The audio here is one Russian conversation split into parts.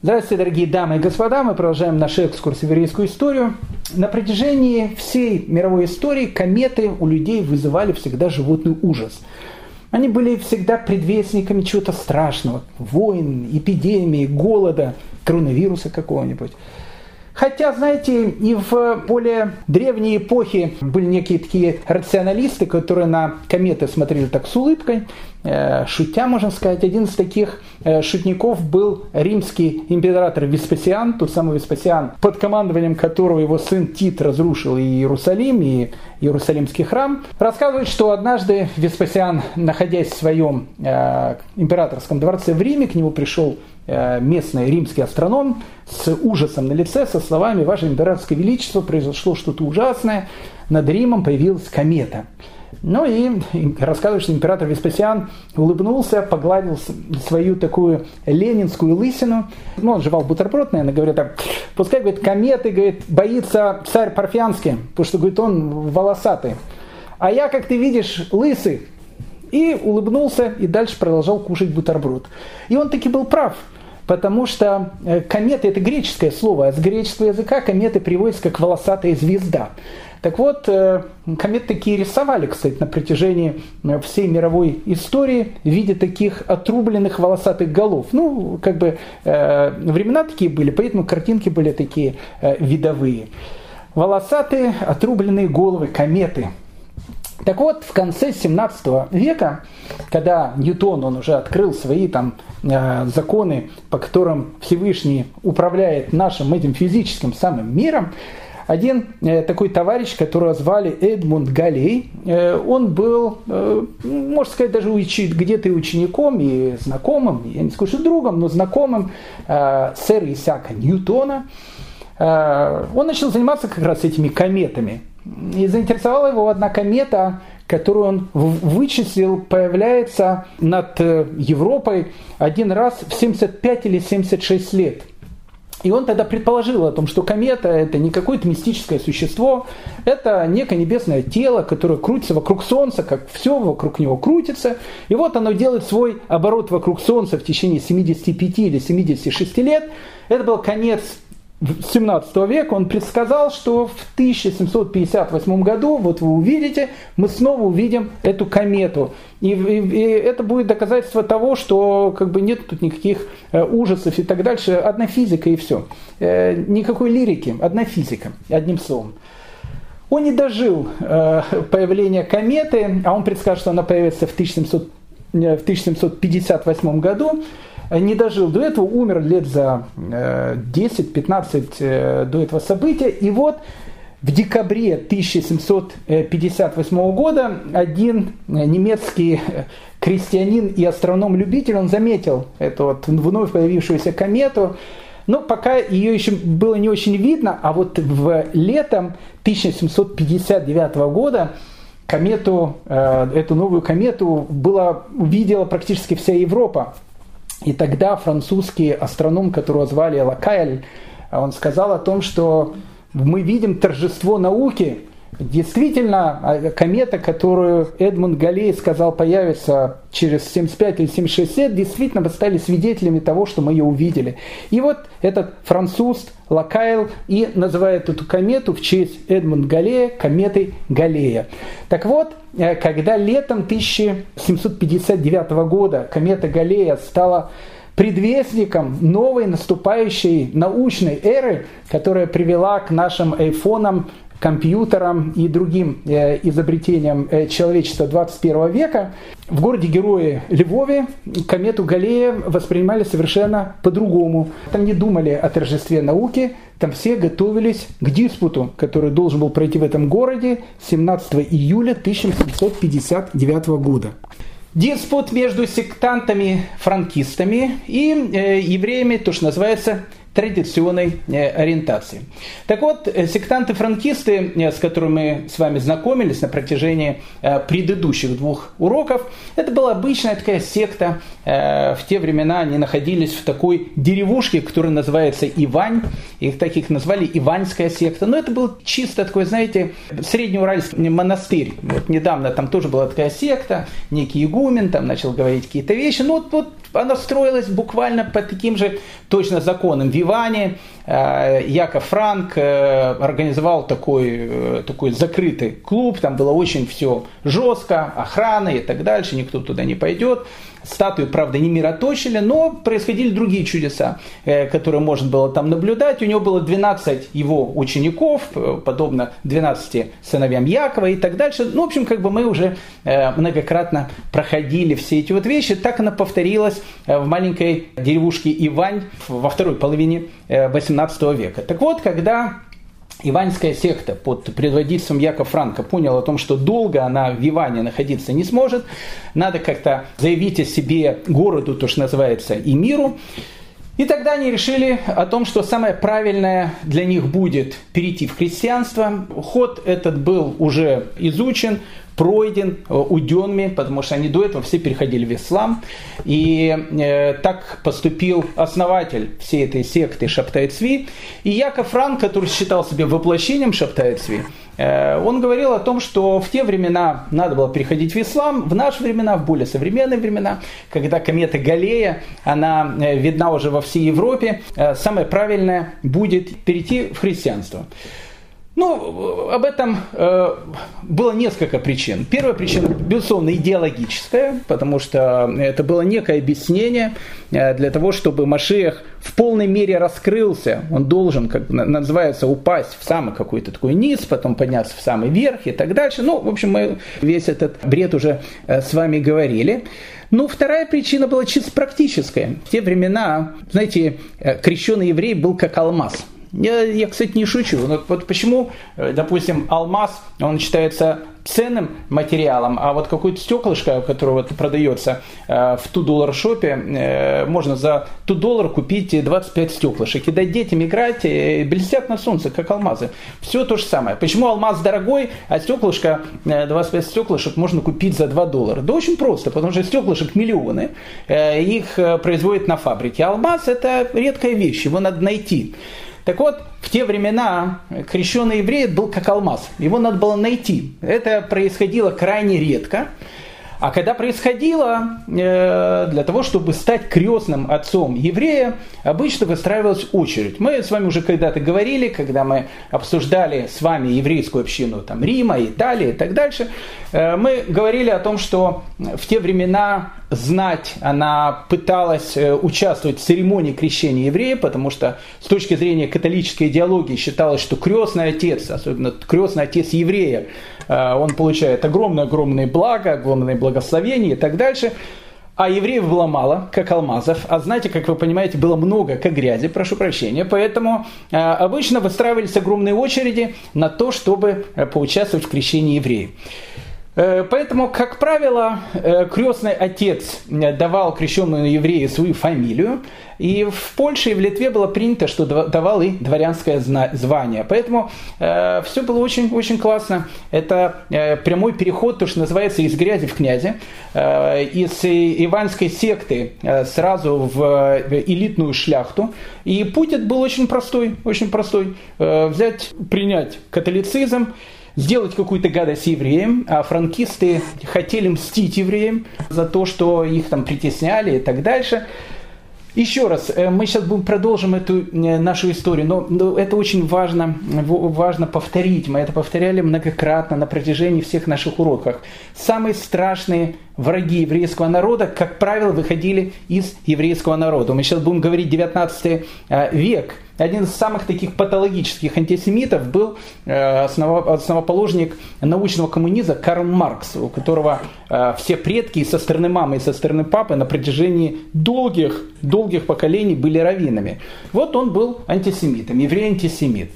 Здравствуйте, дорогие дамы и господа. Мы продолжаем наш экскурс в еврейскую историю. На протяжении всей мировой истории кометы у людей вызывали всегда животный ужас. Они были всегда предвестниками чего-то страшного. Войн, эпидемии, голода, коронавируса какого-нибудь. Хотя, знаете, и в более древней эпохе были некие такие рационалисты, которые на кометы смотрели так с улыбкой, э, шутя, можно сказать. Один из таких э, шутников был римский император Веспасиан, тот самый Веспасиан, под командованием которого его сын Тит разрушил и Иерусалим, и Иерусалимский храм. Рассказывает, что однажды Веспасиан, находясь в своем э, императорском дворце в Риме, к нему пришел местный римский астроном с ужасом на лице, со словами «Ваше императорское величество, произошло что-то ужасное, над Римом появилась комета». Ну и рассказывает, что император Веспасиан улыбнулся, погладил свою такую ленинскую лысину. Ну, он жевал бутерброд, наверное, говорит так, пускай, говорит, кометы, говорит, боится царь Парфянский, потому что, говорит, он волосатый. А я, как ты видишь, лысый. И улыбнулся, и дальше продолжал кушать бутерброд. И он таки был прав – потому что э, комета это греческое слово, а с греческого языка кометы приводится как волосатая звезда. Так вот, э, кометы такие рисовали, кстати, на протяжении э, всей мировой истории в виде таких отрубленных волосатых голов. Ну, как бы времена такие были, поэтому картинки были такие видовые. Волосатые отрубленные головы кометы – так вот, в конце 17 века, когда Ньютон, он уже открыл свои там э, законы, по которым Всевышний управляет нашим этим физическим самым миром, один э, такой товарищ, которого звали Эдмунд Галей, э, он был, можно сказать, даже где-то и учеником, и знакомым, я не скажу другом, но знакомым сэра Исаака Ньютона. Он начал заниматься как раз этими кометами. И заинтересовала его одна комета, которую он вычислил, появляется над э, Европой один раз в 75 или 76 лет. И он тогда предположил о том, что комета это не какое-то мистическое существо, это некое небесное тело, которое крутится вокруг Солнца, как все вокруг него крутится. И вот оно делает свой оборот вокруг Солнца в течение 75 или 76 лет. Это был конец 17 века он предсказал, что в 1758 году, вот вы увидите, мы снова увидим эту комету. И, и, и это будет доказательство того, что как бы нет тут никаких э, ужасов и так дальше. Одна физика и все. Э, никакой лирики, одна физика, одним словом. Он не дожил э, появления кометы, а он предсказал, что она появится в, 1700, э, в 1758 году не дожил до этого, умер лет за 10-15 э, э, до этого события. И вот в декабре 1758 года один немецкий крестьянин и астроном-любитель, он заметил эту вот вновь появившуюся комету, но пока ее еще было не очень видно, а вот в летом 1759 года комету, э, эту новую комету была, увидела практически вся Европа. И тогда французский астроном, которого звали Лакайль, он сказал о том, что мы видим торжество науки. Действительно, а, комета, которую Эдмунд Галлей сказал появится через 75 или 76 лет, действительно мы стали свидетелями того, что мы ее увидели. И вот этот француз Лакайл и называет эту комету в честь Эдмунд Галлея кометой Галлея. Так вот, э, когда летом 1759 года комета Галлея стала предвестником новой наступающей научной эры, которая привела к нашим айфонам компьютерам и другим э, изобретениям э, человечества 21 века, в городе Герои Львове комету Галлея воспринимали совершенно по-другому. Там не думали о торжестве науки, там все готовились к диспуту, который должен был пройти в этом городе 17 июля 1759 года. Диспут между сектантами-франкистами и э, евреями, то, что называется традиционной э, ориентации. Так вот, э, сектанты-франкисты, э, с которыми мы с вами знакомились на протяжении предыдущих двух уроков, это была обычная такая секта. В те времена они находились в такой деревушке, которая называется Ивань. Их таких назвали Иваньская секта. Но это был чисто такой, знаете, среднеуральский монастырь. Вот недавно там тоже была такая секта, некий игумен там начал говорить какие-то вещи. Ну вот, вот она строилась буквально по таким же точно законам. В Иване э, Яков Франк э, организовал такой, э, такой закрытый клуб, там было очень все жестко, охрана и так дальше, никто туда не пойдет. Статуи, правда, не мироточили, но происходили другие чудеса, которые можно было там наблюдать. У него было 12 его учеников, подобно 12 сыновьям Якова и так дальше. Ну, в общем, как бы мы уже многократно проходили все эти вот вещи. Так она повторилась в маленькой деревушке Ивань во второй половине 18 э, века. Так вот, когда Иванская секта под предводительством Якова Франка поняла о том, что долго она в Иване находиться не сможет, надо как-то заявить о себе городу, то, что называется, и миру. И тогда они решили о том, что самое правильное для них будет перейти в христианство. Ход этот был уже изучен, пройден э, уденми, потому что они до этого все переходили в ислам. И э, так поступил основатель всей этой секты Шаптай Цви. И Яков Франк, который считал себя воплощением Шаптай Цви, э, он говорил о том, что в те времена надо было переходить в ислам, в наши времена, в более современные времена, когда комета Галея, она э, видна уже во всей Европе, э, самое правильное будет перейти в христианство. Ну, об этом э, было несколько причин. Первая причина, безусловно, идеологическая, потому что это было некое объяснение э, для того, чтобы Машех в полной мере раскрылся. Он должен, как называется, упасть в самый какой-то такой низ, потом подняться в самый верх и так дальше. Ну, в общем, мы весь этот бред уже э, с вами говорили. Ну, вторая причина была чисто практическая. В те времена, знаете, э, крещенный еврей был как алмаз – я, я, кстати, не шучу. Но вот почему, э, допустим, алмаз, он считается ценным материалом, а вот какое-то стеклышко, которое вот продается э, в ту доллар шопе, э, можно за ту доллар купить 25 стеклышек и дать детям играть, блестят на солнце, как алмазы. Все то же самое. Почему алмаз дорогой, а стеклышко, 25 стеклышек можно купить за 2 доллара? Да очень просто, потому что стеклышек миллионы, их производят на фабрике. Алмаз это редкая вещь, его надо найти. Так вот, в те времена крещенный еврей был как алмаз. Его надо было найти. Это происходило крайне редко. А когда происходило, э, для того, чтобы стать крестным отцом еврея, обычно выстраивалась очередь. Мы с вами уже когда-то говорили, когда мы обсуждали с вами еврейскую общину там, Рима, Италии и так дальше, э, мы говорили о том, что в те времена знать, она пыталась э, участвовать в церемонии крещения еврея, потому что с точки зрения католической идеологии считалось, что крестный отец, особенно крестный отец еврея, он получает огромное-огромное благо, огромное благословение и так дальше. А евреев было мало, как алмазов. А знаете, как вы понимаете, было много, как грязи, прошу прощения. Поэтому э, обычно выстраивались огромные очереди на то, чтобы э, поучаствовать в крещении евреев. Э, поэтому, как правило, э, крестный отец э, давал крещенному еврею свою фамилию, и в Польше и в Литве было принято, что давал и дворянское звание. Поэтому э, все было очень-очень классно. Это э, прямой переход, то, что называется, из грязи в князи, э, из иванской секты э, сразу в элитную шляхту. И путь был очень простой, очень простой. Э, взять, принять католицизм, сделать какую-то гадость евреям, а франкисты хотели мстить евреям за то, что их там притесняли и так дальше. Еще раз, э, мы сейчас будем продолжим эту э, нашу историю, но это очень важно, важно повторить. Мы это повторяли многократно на протяжении всех наших уроков. Самые страшные враги еврейского народа, как правило, выходили из еврейского народа. Мы сейчас будем говорить 19 э, век. Один из самых таких патологических антисемитов был э, основоположник научного коммунизма Карл Маркс, у которого э, все предки и со стороны мамы, и со стороны папы на протяжении долгих, долгих поколений были раввинами. Вот он был антисемитом, еврей-антисемит.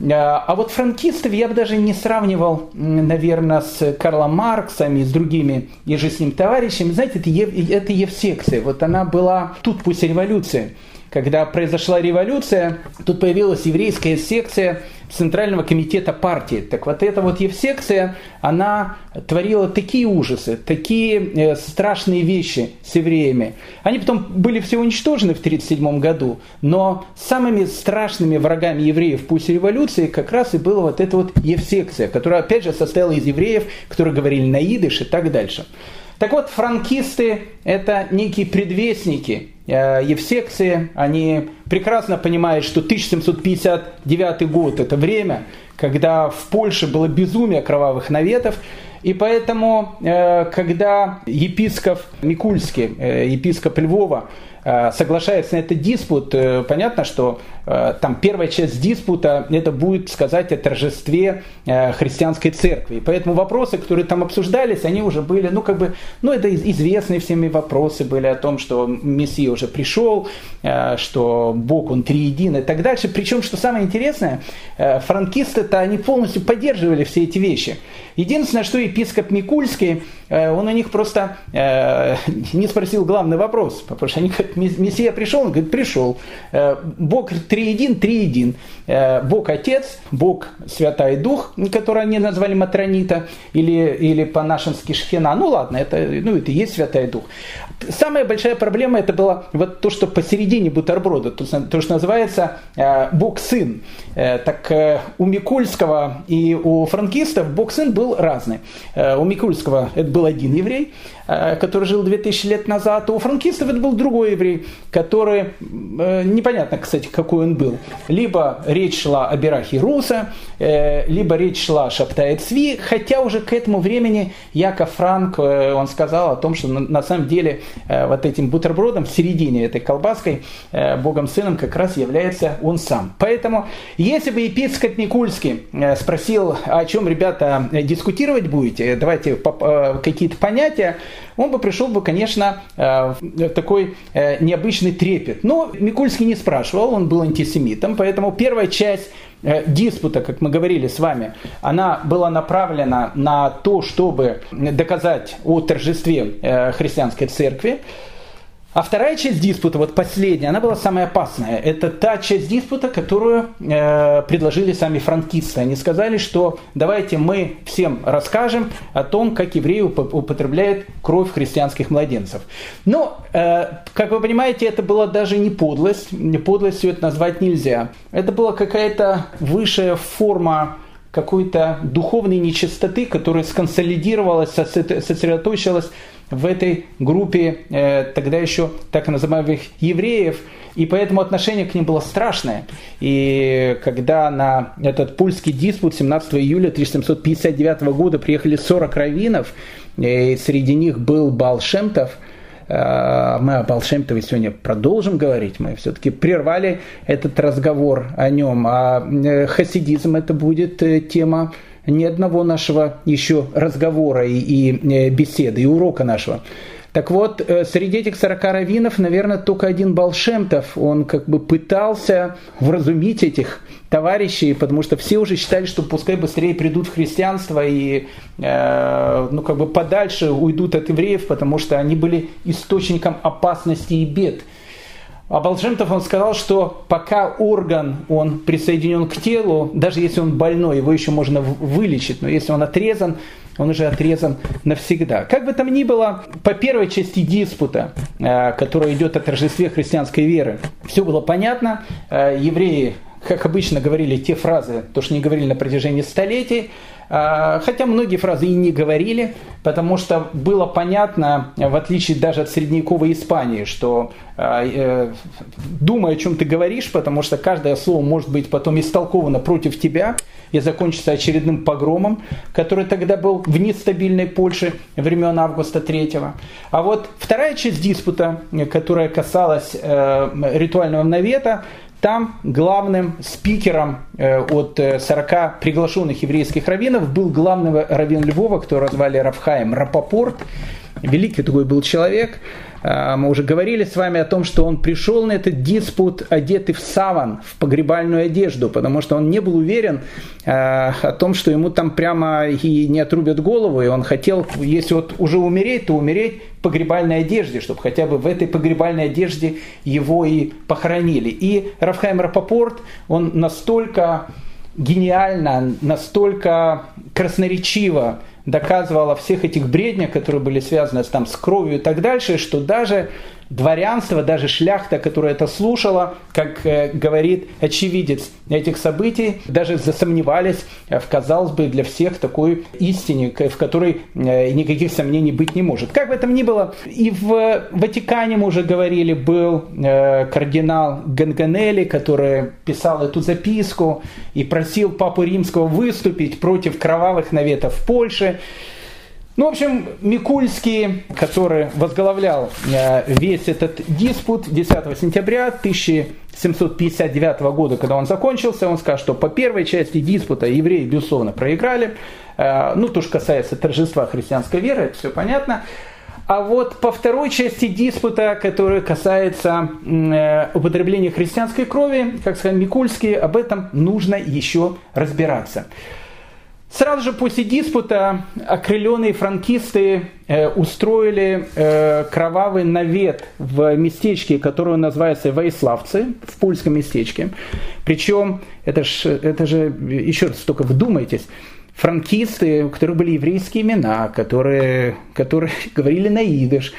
А, а вот франкистов я бы даже не сравнивал, наверное, с Карлом Марксом и с другими и же с ним товарищами. Знаете, это, Ев, это Евсекция. Вот она была тут после революции когда произошла революция, тут появилась еврейская секция Центрального комитета партии. Так вот эта вот евсекция, она творила такие ужасы, такие э, страшные вещи с евреями. Они потом были все уничтожены в 1937 году, но самыми страшными врагами евреев после революции как раз и была вот эта вот евсекция, которая опять же состояла из евреев, которые говорили на идыш и так дальше. Так вот, франкисты – это некие предвестники э, Евсекции. Они прекрасно понимают, что 1759 год – это время, когда в Польше было безумие кровавых наветов. И поэтому, э, когда епископ Микульский, э, епископ Львова, соглашается на этот диспут, э, понятно, что э, там первая часть диспута это будет сказать о торжестве христианской церкви. Поэтому вопросы, которые там обсуждались, они уже были, ну как бы, ну это известные всеми вопросы были о том, что Мессия уже пришел, что Бог он триедин и так дальше. Причем, что самое интересное, франкисты-то они полностью поддерживали все эти вещи. Единственное, что епископ Микульский, он у них просто не спросил главный вопрос, потому что они как Мессия пришел, он говорит, пришел. Э, Бог триедин, триедин. Э, Бог Отец, Бог Святой Дух, который они назвали Матронита, или, или по-нашенски Шхена. Ну ладно, это, ну, это и есть Святой Дух. Самая большая проблема это было вот то, что посередине бутерброда, то, то что называется э, Бог-сын. Так у Микульского и у франкистов Бог-сын был разный. У Микульского это был один еврей, Э, который жил 2000 лет назад, у франкистов это был другой еврей, который, э, непонятно, кстати, какой он был. Либо речь шла о Берахе Руса, э, либо речь шла о Шаптае Цви, хотя уже к этому времени Яков Франк, он сказал о том, что на самом деле вот этим бутербродом в середине этой колбаской Богом Сыном как раз является он сам. Поэтому, если бы епископ Никульский спросил, о чем, ребята, дискутировать будете, давайте какие-то понятия, он бы пришел бы, конечно, э, в такой э, необычный трепет. Но Микульский не спрашивал, он был антисемитом, поэтому первая часть э, диспута, как мы говорили с вами, она была направлена на то, чтобы доказать о торжестве христианской церкви. А вторая часть диспута, вот последняя, она была самая опасная. Это та часть диспута, которую э, предложили сами франкисты. Они сказали, что давайте мы всем расскажем о том, как евреи употребляют кровь христианских младенцев. Но, э, как вы понимаете, это была даже не подлость. Подлостью это назвать нельзя. Это была какая-то высшая форма какой-то духовной нечистоты, которая сконсолидировалась, сосредоточилась в этой группе э, тогда еще так называемых евреев, и поэтому отношение к ним было страшное. И когда на этот польский диспут 17 июля 1759 года приехали 40 раввинов, и среди них был Балшемтов, э, мы о Балшемтове сегодня продолжим говорить, мы все-таки прервали этот разговор о нем, а э, хасидизм это будет э, тема ни одного нашего еще разговора и, и э, беседы, и урока нашего. Так вот, э, среди этих 40 раввинов, наверное, только один Балшемтов, он как бы пытался вразумить этих товарищей, потому что все уже считали, что пускай быстрее придут в христианство и э, ну, как бы подальше уйдут от евреев, потому что они были источником опасности и бед. А Балшемтов он сказал, что пока орган он присоединен к телу, даже если он больной, его еще можно вылечить, но если он отрезан, он уже отрезан навсегда. Как бы там ни было, по первой части диспута, э, которая идет о торжестве христианской веры, все было понятно. Э, евреи, как обычно, говорили те фразы, то, что не говорили на протяжении столетий, хотя многие фразы и не говорили, потому что было понятно, в отличие даже от средневековой Испании, что а, э, думай, о чем ты говоришь, потому что каждое слово может быть потом истолковано против тебя и закончится очередным погромом, который тогда был в нестабильной Польше времен Августа III. А вот вторая часть диспута, которая касалась э, ритуального навета, там главным спикером э, от 40 э, приглашенных еврейских раввинов был главный раввин Львова, которого звали Рафхаем Рапопорт. Великий такой был человек. А, мы уже говорили с вами о том, что он пришел на этот диспут одетый в саван, в погребальную одежду, потому что он не был уверен а, о том, что ему там прямо и не отрубят голову, и он хотел, если вот уже умереть, то умереть в погребальной одежде, чтобы хотя бы в этой погребальной одежде его и похоронили. И Рафхайм Рапопорт, он настолько гениально, настолько красноречиво доказывал о всех этих бреднях, которые были связаны там, с кровью и так дальше, что даже дворянство, даже шляхта, которая это слушала, как э, говорит очевидец этих событий, даже засомневались в, казалось бы, для всех такой истине, в которой э, никаких сомнений быть не может. Как бы там ни было, и в Ватикане мы уже говорили, был э, кардинал Ганганелли, который писал эту записку и просил Папу Римского выступить против кровавых наветов в Польше. Ну, в общем, Микульский, который возглавлял э, весь этот диспут 10 сентября 1759 года, когда он закончился, он сказал, что по первой части диспута евреи, безусловно, проиграли. Э, ну, то, что касается торжества христианской веры, это все понятно. А вот по второй части диспута, которая касается э, употребления христианской крови, как сказал Микульский, об этом нужно еще разбираться. Сразу же после диспута окрыленные франкисты э, устроили э, кровавый навет в местечке, которое называется Вейславцы, в польском местечке. Причем, это, ж, это же, еще раз только вдумайтесь, франкисты, у которых были еврейские имена, которые, которые говорили на идыш,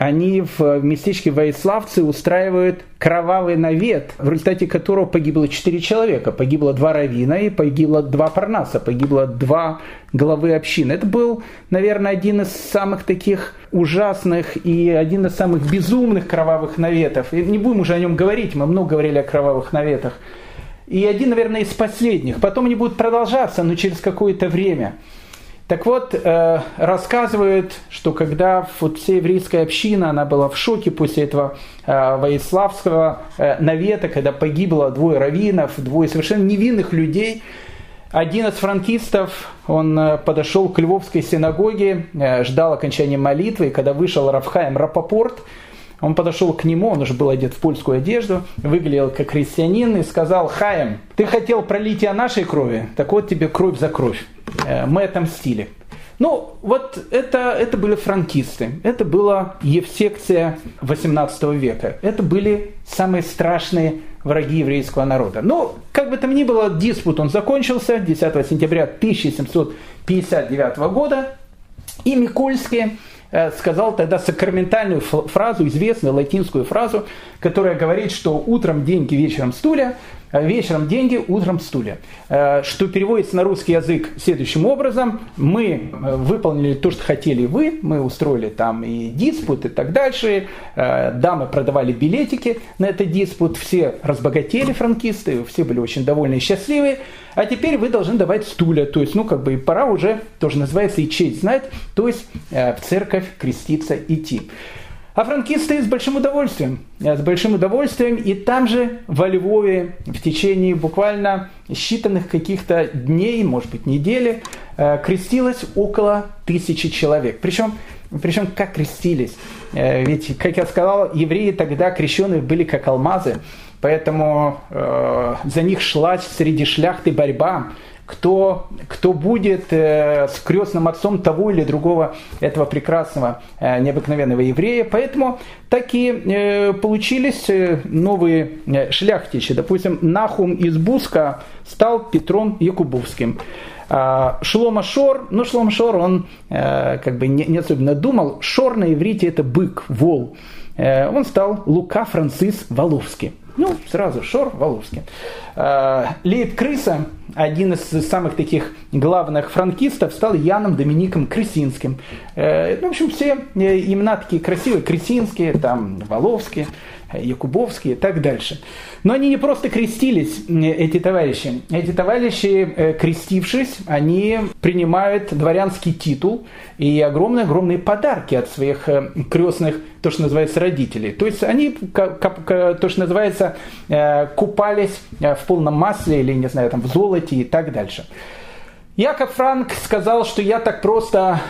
они в местечке Воиславцы устраивают кровавый навет, в результате которого погибло четыре человека. Погибло два равина и погибло два парнаса, погибло два главы общины. Это был, наверное, один из самых таких ужасных и один из самых безумных кровавых наветов. И не будем уже о нем говорить, мы много говорили о кровавых наветах. И один, наверное, из последних. Потом они будут продолжаться, но через какое-то время. Так вот, э, рассказывают, что когда вот вся еврейская община, она была в шоке после этого э, Воиславского э, навета, когда погибло двое раввинов, двое совершенно невинных людей, один из франкистов, он э, подошел к Львовской синагоге, э, ждал окончания молитвы, и когда вышел Равхаем Рапопорт, он подошел к нему, он уже был одет в польскую одежду, выглядел как христианин и сказал, Хаем, ты хотел пролития нашей крови, так вот тебе кровь за кровь. Э, мы отомстили. Ну, вот это, это были франкисты, это была Евсекция 18 века, это были самые страшные враги еврейского народа. Но, как бы там ни было, диспут он закончился. 10 сентября 1759 года, и Микольский Э, сказал тогда сакраментальную фразу, известную латинскую фразу, которая говорит, что утром деньги, вечером стулья, вечером деньги, утром стулья. Э, что переводится на русский язык следующим образом. Мы э, выполнили то, что хотели вы, мы устроили там и диспут и так дальше. Дамы продавали билетики на этот диспут, все разбогатели франкисты, все были очень довольны и счастливы а теперь вы должны давать стулья, то есть, ну, как бы пора уже, тоже называется, и честь знать, то есть э, в церковь креститься идти. А франкисты с большим удовольствием, э, с большим удовольствием, и там же во Львове в течение буквально считанных каких-то дней, может быть, недели, э, крестилось около тысячи человек. Причем, причем как крестились? Ведь, как я сказал, евреи тогда крещенные были как алмазы. Поэтому э, за них шла среди шляхты борьба, кто, кто будет э, с крестным отцом того или другого этого прекрасного э, необыкновенного еврея. Поэтому такие э, получились э, новые э, шляхтичи. Допустим, Нахум из Буска стал Петром Якубовским. А, Шлома Шор, ну Шлома Шор, он э, как бы не, не особенно думал, Шор на иврите это бык, вол. Он стал Лука Францис Воловский. Ну, сразу Шор, Валовский. А, Лейб Крыса, один из самых таких главных франкистов, стал Яном Домиником Крысинским. Э, ну, в общем, все э, имена такие красивые, Крысинские, там, Воловские. Якубовские и так дальше. Но они не просто крестились, эти товарищи. Эти товарищи, э, крестившись, они принимают дворянский титул и огромные-огромные подарки от своих э, крестных, то, что называется, родителей. То есть они, то, что называется, э, купались в полном масле или, не знаю, там, в золоте и так дальше. Яков Франк сказал, что я так просто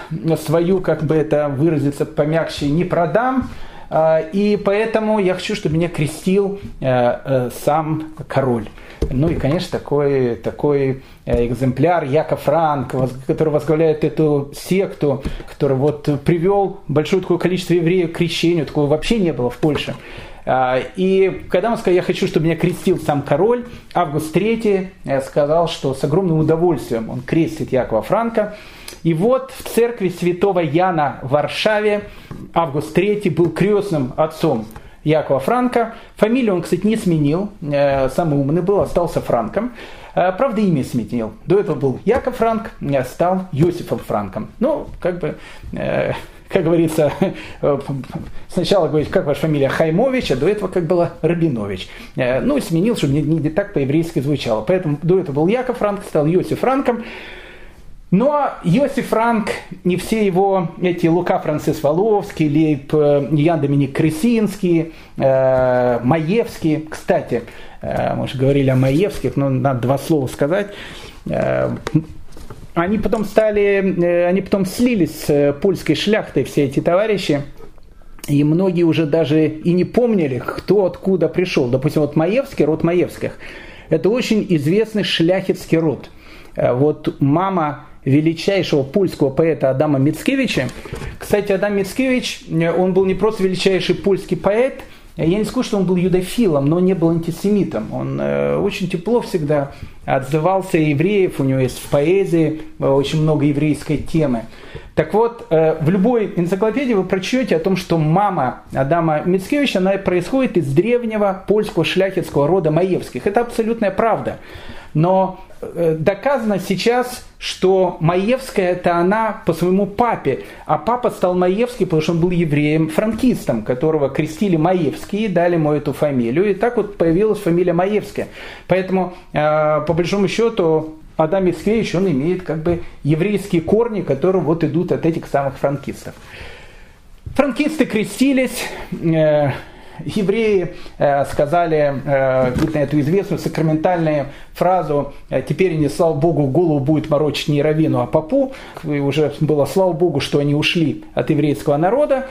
свою, как бы это выразиться помягче, не продам, и поэтому я хочу, чтобы меня крестил э, э, сам король. Ну и, конечно, такой, такой э, экземпляр Яков Франк, который возглавляет эту секту, который вот привел большое такое количество евреев к крещению, такого вообще не было в Польше. А, и когда он сказал, я хочу, чтобы меня крестил сам король, Август III сказал, что с огромным удовольствием он крестит Якова Франка. И вот в церкви святого Яна в Варшаве Август III был крестным отцом Якова Франка. Фамилию он, кстати, не сменил, э, самый умный был, остался Франком. Э, правда, имя сменил. До этого был Яков Франк, э, стал Йосифом Франком. Ну, как бы, как говорится, сначала говорить, как ваша фамилия Хаймович, а до этого как была Рабинович. Ну, сменил, чтобы не, не так по-еврейски звучало. Поэтому до этого был Яков Франк, стал Йосиф Франком. Но Йосиф Франк, не все его эти Лука Францис Воловский, Лейб э, Ян Доминик Кресинский, э, Маевский, кстати, э, мы же говорили о Маевских, но надо два слова сказать, э, они потом стали, э, они потом слились с польской шляхтой, все эти товарищи, и многие уже даже и не помнили, кто откуда пришел. Допустим, вот Маевский, род Маевских, это очень известный шляхетский род. Э, вот мама величайшего польского поэта Адама Мицкевича. Кстати, Адам Мицкевич, э, он был не просто величайший польский поэт, я не скажу, что он был юдофилом, но не был антисемитом. Он э, очень тепло всегда отзывался евреев, у него есть в поэзии э, очень много еврейской темы. Так вот, э, в любой энциклопедии вы прочтете о том, что мама Адама Мицкевича, она происходит из древнего польского шляхетского рода Маевских. Это абсолютная правда. Но э, доказано сейчас, что Маевская это она по своему папе, а папа стал Маевский, потому что он был евреем, франкистом, которого крестили Маевские, дали ему эту фамилию, и так вот появилась фамилия Маевская. Поэтому, э, по большому счету, Адам Мицкевич, он имеет как бы еврейские корни, которые вот идут от этих самых франкистов. Франкисты крестились, э, евреи э, сказали э, на эту известную сакраментальную фразу э, «теперь они, слава Богу, голову будет морочить не Равину, а Папу». И уже было слава Богу, что они ушли от еврейского народа.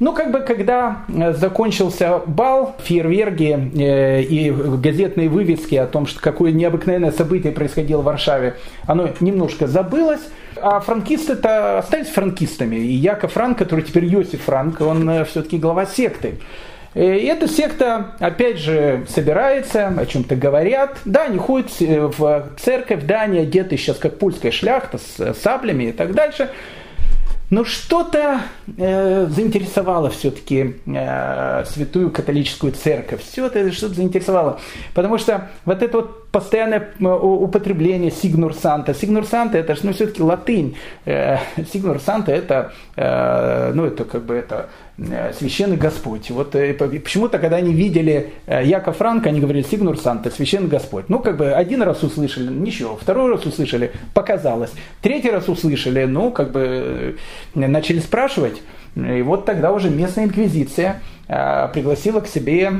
Ну, как бы, когда э, закончился бал, фейерверки э, и газетные вывески о том, что какое необыкновенное событие происходило в Варшаве, оно немножко забылось, а франкисты-то остались франкистами. И Яков Франк, который теперь Йосиф Франк, он э, все-таки глава секты. И эта секта, опять же, собирается, о чем-то говорят. Да, они ходят в церковь, да, они одеты сейчас как польская шляхта с саблями и так дальше. Но что-то э, заинтересовало все-таки э, святую католическую церковь. Все это что-то заинтересовало. Потому что вот это вот постоянное э, употребление сигнур санта. Сигнур санта это ну, все-таки латынь. Э, сигнур санта это, э, ну, это как бы это священный Господь. Вот почему-то, когда они видели Яков Франка, они говорили Сигнур Санта, священный Господь. Ну, как бы один раз услышали, ничего, второй раз услышали, показалось. Третий раз услышали, ну, как бы начали спрашивать. И вот тогда уже местная инквизиция пригласила к себе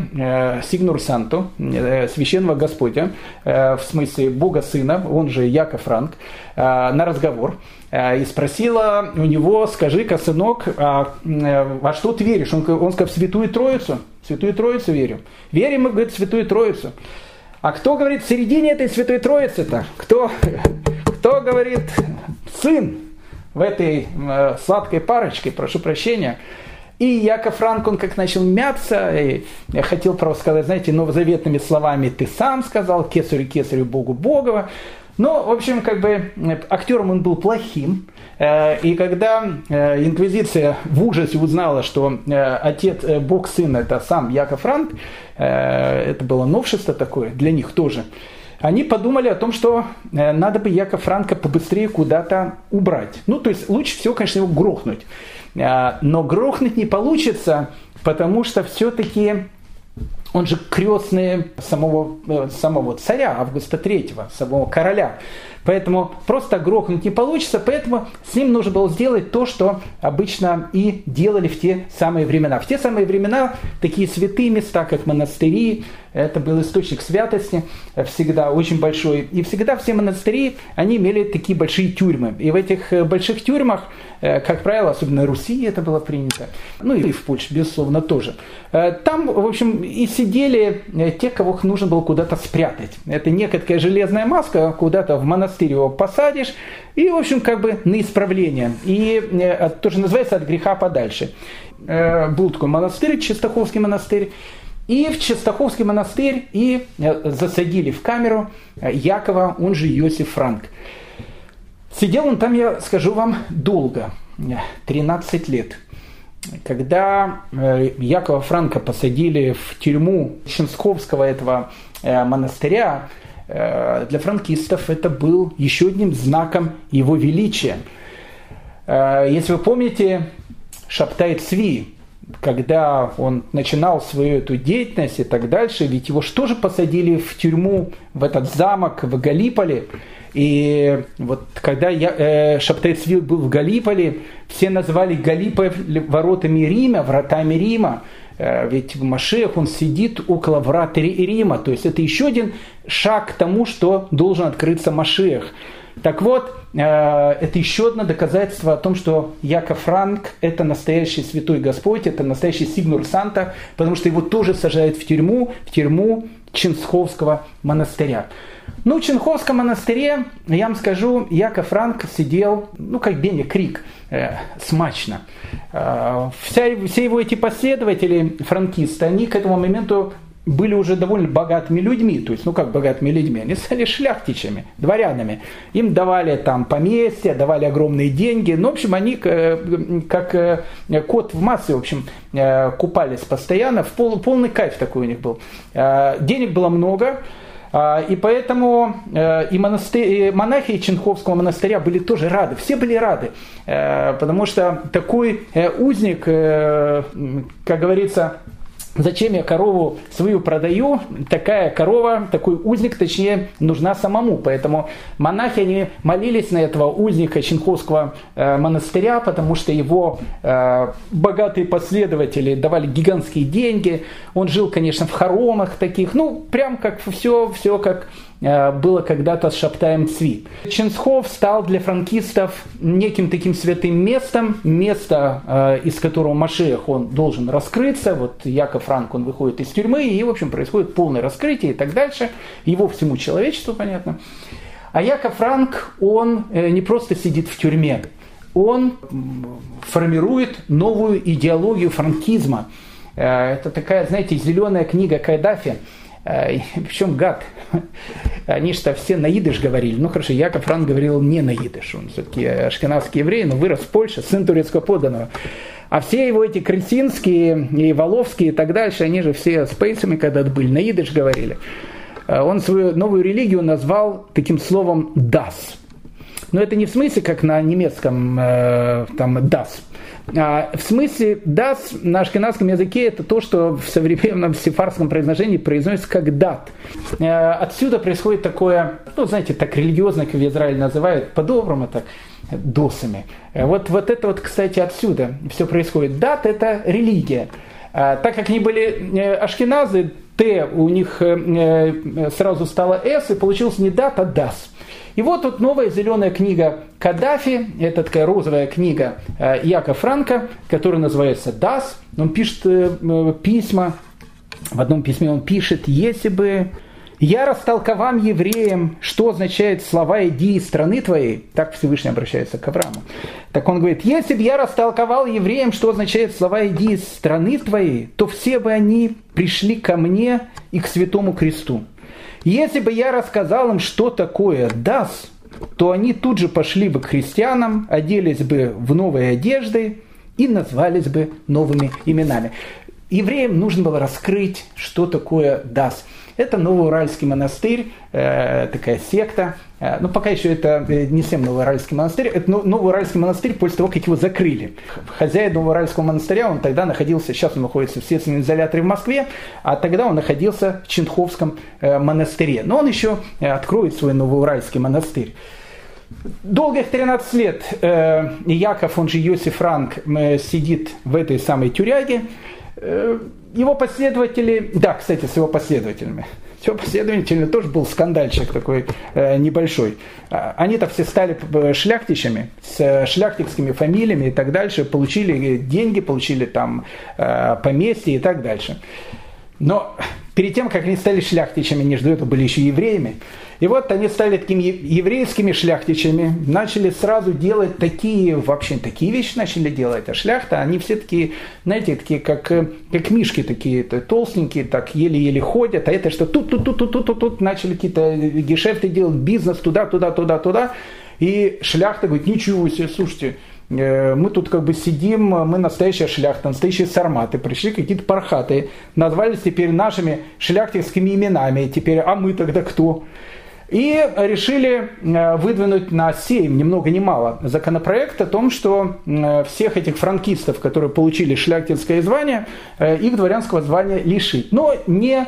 Сигнур Санту, священного Господя, в смысле Бога Сына, он же Яков Франк, на разговор. Э, и спросила у него, скажи-ка, сынок, а э, во что ты веришь? Он, он сказал, в Святую Троицу. В Святую Троицу верю. Верим мы, говорит, в Святую Троицу. А кто, говорит, в середине этой Святой Троицы-то? Кто, кто, говорит, сын в этой э, сладкой парочке, прошу прощения. И Яков Франк, он как начал мяться, и я хотел просто сказать, знаете, новозаветными словами, ты сам сказал, кесарю, кесарю, Богу, Богова. Но, в общем, как бы актером он был плохим. Э, и когда э, инквизиция в ужасе узнала, что э, отец, бог сын это сам Яков Франк, это было новшество такое для них тоже, они подумали о том, что надо бы Яков Франка побыстрее куда-то убрать. Ну, то есть лучше всего, конечно, его грохнуть. Но грохнуть не получится, потому что все-таки он же крестный самого, э, самого царя Августа III, самого короля. Поэтому просто грохнуть не получится, поэтому с ним нужно было сделать то, что обычно и делали в те самые времена. В те самые времена такие святые места, как монастыри, это был источник святости, всегда очень большой. И всегда все монастыри, они имели такие большие тюрьмы. И в этих э, больших тюрьмах, э, как правило, особенно в Руси это было принято, ну и в Польше, безусловно, тоже. Э, там, в общем, и сидели те, кого нужно было куда-то спрятать. Это некая железная маска, куда-то в монастырь его посадишь, и, в общем, как бы на исправление. И тоже называется «от греха подальше». Был такой монастырь, Чистаховский монастырь, и в Чистаховский монастырь и э, засадили в камеру э, Якова, он же Иосиф Франк. Сидел он там, я скажу вам, долго, 13 лет. Когда э, Якова Франка посадили в тюрьму Ченсковского этого э, монастыря, э, для франкистов это был еще одним знаком его величия. Если вы помните, Шаптай Цви, когда он начинал свою эту деятельность и так дальше, ведь его что же посадили в тюрьму, в этот замок в Галиполе, и вот когда я, э, Шаптайцвил был в Галиполе, все назвали Галиполь воротами Рима, вратами Рима. Э, ведь Машех он сидит около врат Рима. То есть это еще один шаг к тому, что должен открыться Машех. Так вот, э, это еще одно доказательство о том, что Яков Франк – это настоящий святой Господь, это настоящий Сигнур Санта, потому что его тоже сажают в тюрьму, в тюрьму Чинсковского монастыря. Ну, в Чинховском монастыре, я вам скажу, Яков Франк сидел, ну, как Беня Крик, э, смачно. Э, вся, все его эти последователи, франкисты, они к этому моменту были уже довольно богатыми людьми, то есть, ну как богатыми людьми, они стали шляхтичами, дворянами. Им давали там поместья, давали огромные деньги, ну, в общем, они э, как э, кот в массе, в общем, э, купались постоянно, в пол, полный кайф такой у них был. Денег было много, и поэтому и, монастырь, и монахи Ченховского монастыря были тоже рады, все были рады, потому что такой узник, как говорится, Зачем я корову свою продаю? Такая корова, такой узник, точнее, нужна самому. Поэтому монахи, они молились на этого узника Чинховского э, монастыря, потому что его э, богатые последователи давали гигантские деньги. Он жил, конечно, в хоромах таких. Ну, прям как все, все как было когда-то с Шаптаем Цви. Ченсхов стал для франкистов неким таким святым местом, место, э, из которого Машех он должен раскрыться. Вот Яков Франк, он выходит из тюрьмы, и, в общем, происходит полное раскрытие и так дальше. Его всему человечеству, понятно. А Яков Франк, он э, не просто сидит в тюрьме, он формирует новую идеологию франкизма. Это такая, знаете, зеленая книга Кайдафи – Э, Причем гад. Они что все на идыш говорили. Ну хорошо, Яков Франк говорил не на идыш. Он все-таки ашкенадский еврей, но вырос в Польше, сын турецкого подданного. А все его эти крестинские и воловские и так дальше, они же все с пейсами когда-то были, на идыш говорили. Э, он свою новую религию назвал таким словом «das». Но это не в смысле, как на немецком э, там «das», а, в смысле «дас» на ашкенадском языке это то, что в современном сефарском произношении произносится как «дат». Э, отсюда происходит такое, ну, знаете, так религиозно, как в Израиле называют, по-доброму так, досами. Э, вот, вот это вот, кстати, отсюда все происходит. Дат – это религия. Э, так как они были ашкеназы, Т у них сразу стало С, и получилось не дат, а дас. И вот тут новая зеленая книга Каддафи, это такая розовая книга э, Яка Франка, которая называется «Das». Он пишет э, э, письма, в одном письме он пишет, если бы я растолковал вам, евреям, что означает слова «иди из страны твоей», так Всевышний обращается к Аврааму. Так он говорит, если бы я растолковал евреям, что означает слова «иди из страны твоей», то все бы они пришли ко мне и к святому кресту. Если бы я рассказал им, что такое дас, то они тут же пошли бы к христианам, оделись бы в новые одежды и назвались бы новыми именами. Евреям нужно было раскрыть, что такое дас. Это Новоуральский монастырь, э, такая секта. Э, ну, пока еще это э, не всем Новоуральский монастырь. Это Новоуральский монастырь после того, как его закрыли. Хозяин Новоуральского монастыря, он тогда находился, сейчас он находится в следственном изоляторе в Москве, а тогда он находился в Чинховском э, монастыре. Но он еще откроет свой Новоуральский монастырь. Долгих 13 лет Яков, он же Йосиф Франк, сидит в этой самой тюряге. Его последователи, да, кстати, с его последователями, с его последователями тоже был скандальчик такой э, небольшой. А, они-то все стали э, шляхтичами, с э, шляхтикскими фамилиями и так дальше, получили деньги, получили там э, поместье и так дальше. Но перед тем, как они стали шляхтичами, они же до этого были еще евреями, и вот они стали такими еврейскими шляхтичами, начали сразу делать такие, вообще такие вещи начали делать. А шляхта, они все такие, знаете, такие, как, как мишки такие, толстенькие, так еле-еле ходят. А это что тут, тут, тут, тут, тут, тут, тут начали какие-то гешефты делать, бизнес туда, туда, туда, туда. И шляхта говорит, ничего себе, слушайте, мы тут как бы сидим, мы настоящая шляхта, настоящие сарматы, пришли какие-то пархаты, назвались теперь нашими шляхтинскими именами, теперь, а мы тогда кто? И решили э, выдвинуть на Сейм, ни много ни мало, законопроект о том, что э, всех этих франкистов, которые получили шляхтинское звание, их дворянского звания лишить. Но не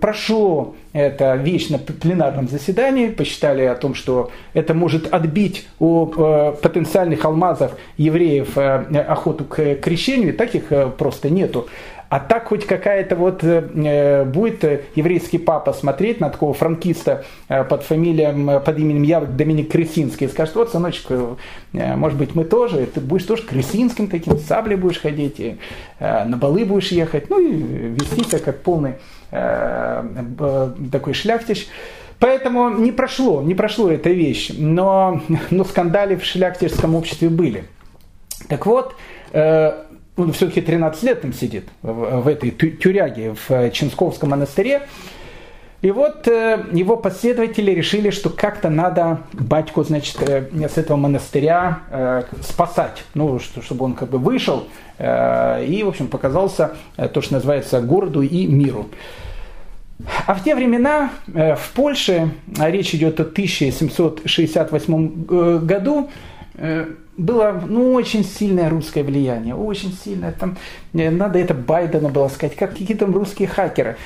прошло эта вещь на пленарном заседании, посчитали о том, что это может отбить у э, потенциальных алмазов евреев э, охоту к крещению, таких э, просто нету. А так хоть какая-то вот будет еврейский папа смотреть на такого франкиста под фамилием, под именем я Доминик Кресинский и скажет, вот, сыночек, может быть, мы тоже, ты будешь тоже Кресинским таким, с саблей будешь ходить, и на балы будешь ехать, ну и вести себя как полный Э, такой шляхтич. Поэтому не прошло, не прошло эта вещь, но, но скандали в шляхтичском обществе были. Так вот, э, он все-таки 13 лет там сидит, в, в этой тюряге, в Чинсковском монастыре. И вот э, его последователи решили, что как-то надо батьку, значит, э, с этого монастыря э, спасать, ну, что, чтобы он как бы вышел э, и, в общем, показался э, то, что называется городу и миру. А в те времена э, в Польше, а речь идет о 1768 э, году, э, было ну, очень сильное русское влияние, очень сильное. Там, надо это Байдена было сказать, как какие там русские хакеры.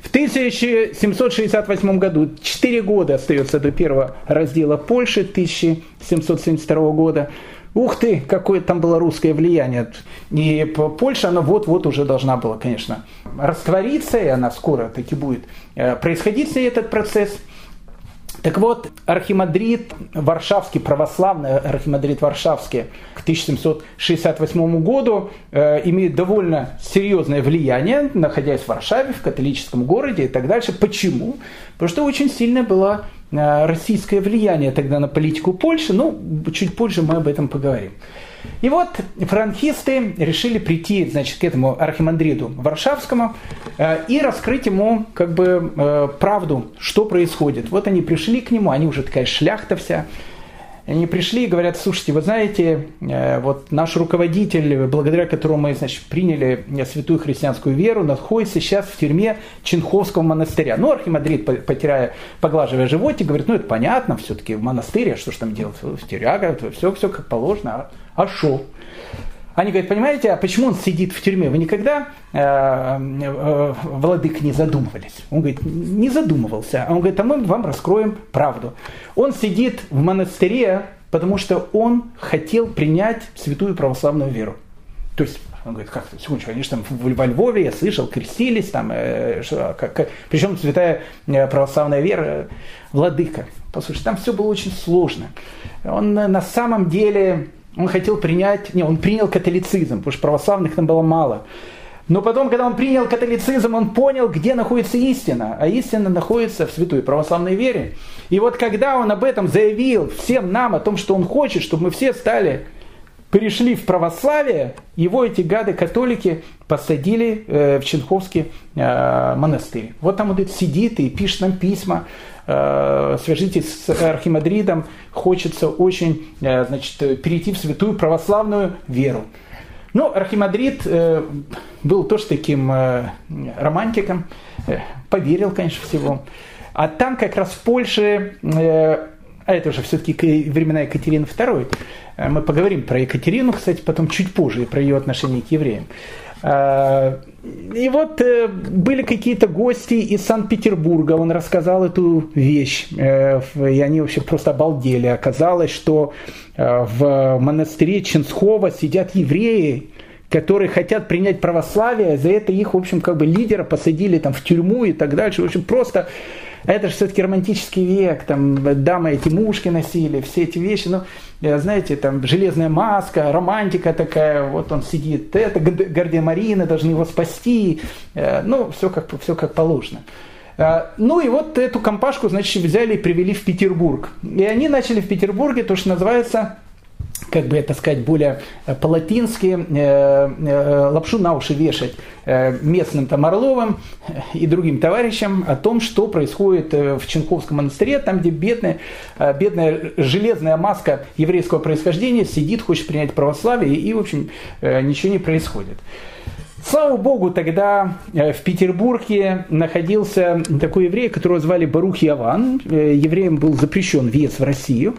В 1768 году, 4 года остается до первого раздела Польши, 1772 года, Ух ты, какое там было русское влияние. И Польша, она вот-вот уже должна была, конечно, раствориться, и она скоро таки будет э, происходить этот процесс. Так вот, архимандрит Варшавский, православный архимандрит Варшавский к 1768 году э, имеет довольно серьезное влияние, находясь в Варшаве, в католическом городе и так дальше. Почему? Потому что очень сильная была Э, российское влияние тогда на политику Польши, ну, чуть позже мы об этом поговорим. И вот франкисты решили прийти, значит, к этому архимандриту Варшавскому э, и раскрыть ему, как бы, э, правду, что происходит. Вот они пришли к нему, они уже такая шляхта вся, они пришли и говорят, слушайте, вы знаете, э, вот наш руководитель, благодаря которому мы, значит, приняли святую христианскую веру, находится сейчас в тюрьме Чинховского монастыря. Ну, архимандрит, потеряя, поглаживая животик, говорит, ну, это понятно, все-таки в монастыре, а что ж там делать, в тюряга, все, все как положено, а что? Они говорят, понимаете, а почему он сидит в тюрьме? Вы никогда, э, э, владык, не задумывались? Он говорит, не задумывался. А он говорит, а мы вам раскроем правду. Он сидит в монастыре, потому что он хотел принять святую православную веру. То есть он говорит, как секундочку, они же там во Львове, я слышал, крестились, там, э, что, как, как, причем святая э, православная вера, владыка. Послушайте, там все было очень сложно. Он на самом деле он хотел принять, не, он принял католицизм, потому что православных там было мало. Но потом, когда он принял католицизм, он понял, где находится истина. А истина находится в святой православной вере. И вот когда он об этом заявил всем нам, о том, что он хочет, чтобы мы все стали, перешли в православие, его эти гады-католики посадили э, в Ченховский э, монастырь. Вот там он сидит и пишет нам письма, свяжитесь с Архимадридом, хочется очень э, значит, перейти в святую православную веру. Ну, Архимадрид э, был тоже таким романтиком, поверил, конечно, всего. А там как раз в Польше, а это уже все-таки времена Екатерины II, мы поговорим про Екатерину, кстати, потом чуть позже, про ее отношение к евреям. А, и вот э, были какие-то гости из Санкт-Петербурга, он рассказал эту вещь, э, и они вообще просто обалдели. Оказалось, что э, в монастыре Ченсхова сидят евреи, которые хотят принять православие, за это их, в общем, как бы лидера посадили там в тюрьму и так дальше. В общем, просто это же все-таки романтический век, там дамы эти мушки носили, все эти вещи, ну, э, знаете, там железная маска, романтика такая, вот он сидит, это Гордия Марина, должны его спасти, э, ну, все как, все как положено. Э, ну и вот эту компашку, значит, взяли и привели в Петербург. И они начали в Петербурге то, что называется как бы это сказать, более по-латински, э, э, лапшу на уши вешать э, местным там Орловым и другим товарищам о том, что происходит в Ченковском монастыре, там, где бедная, бедная железная маска еврейского происхождения сидит, хочет принять православие, и, в общем, ничего не происходит. Слава Богу, тогда в Петербурге находился такой еврей, которого звали Барух Яван. Евреем был запрещен въезд в Россию.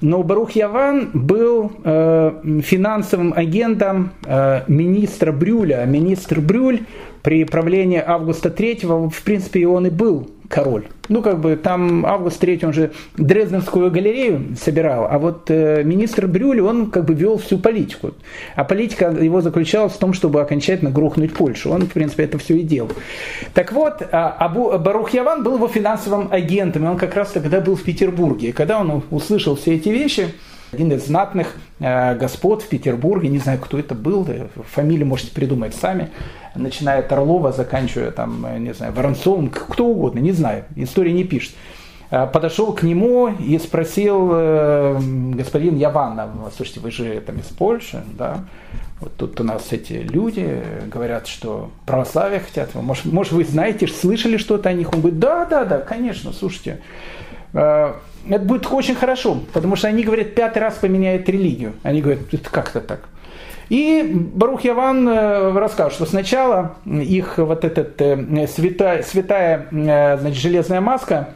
Но Барух Яван был э, финансовым агентом э, министра Брюля. Министр Брюль при правлении Августа III, в принципе, он и был король. Ну, как бы там Август III, он же Дрезденскую галерею собирал, а вот э, министр Брюль, он как бы вел всю политику. А политика его заключалась в том, чтобы окончательно грохнуть Польшу. Он, в принципе, это все и делал. Так вот, а, Абу, Барух Яван был его финансовым агентом, и он как раз тогда был в Петербурге. И когда он услышал все эти вещи, один из знатных э, господ в Петербурге, не знаю, кто это был, фамилию можете придумать сами, начиная от Орлова, заканчивая там, э, не знаю, Воронцовым, кто угодно, не знаю, история не пишет. Э, подошел к нему и спросил господин Яванов, слушайте, вы же там из Польши, да, вот тут у нас эти люди говорят, что православие хотят, может, может вы знаете, слышали что-то о них? Он говорит, да, да, да, конечно, слушайте, это будет очень хорошо, потому что они говорят, пятый раз поменяют религию. Они говорят, это как-то так. И Барух Яван э, расскажет, что сначала их вот этот э, святая, святая э, значит, железная маска,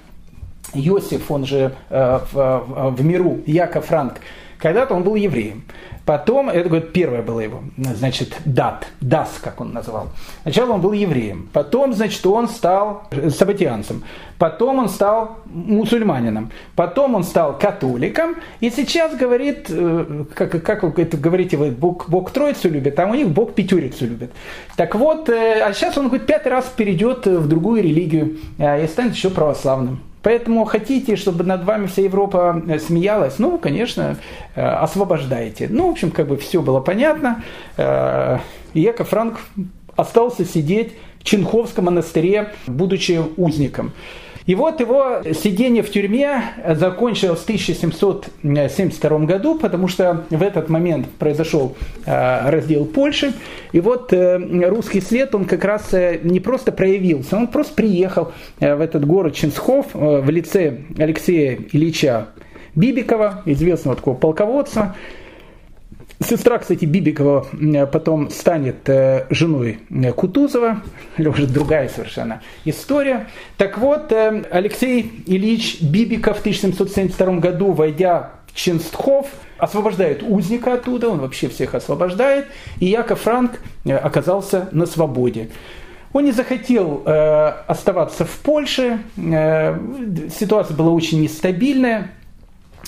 Иосиф, он же в, в миру, Яков Франк, когда-то он был евреем. Потом, это говорит, первое было его, значит, дат, дас, как он назвал. Сначала он был евреем, потом, значит, он стал сабатианцем, потом он стал мусульманином, потом он стал католиком, и сейчас говорит, э, как, как вы это говорите, вы Бог, Бог Троицу любит, а у них Бог Пятерицу любит. Так вот, э, а сейчас он, говорит, пятый раз перейдет в другую религию э, и станет еще православным. Поэтому хотите, чтобы над вами вся Европа э, смеялась, ну, конечно, э, освобождаете. Ну, в общем, как бы все было понятно. Э, Яков Франк остался сидеть в Чинховском монастыре, будучи узником. И вот его сидение в тюрьме закончилось в 1772 году, потому что в этот момент произошел э, раздел Польши. И вот э, русский след, он как раз э, не просто проявился, он просто приехал в этот город Чинсхов в лице Алексея Ильича Бибикова, известного такого полководца, Сестра, кстати, Бибикова потом станет э, женой э, Кутузова, или уже другая совершенно история. Так вот, э, Алексей Ильич Бибиков в 1772 году, войдя в Ченстхов, освобождает узника оттуда, он вообще всех освобождает, и Яков Франк оказался на свободе. Он не захотел э, оставаться в Польше, э, ситуация была очень нестабильная,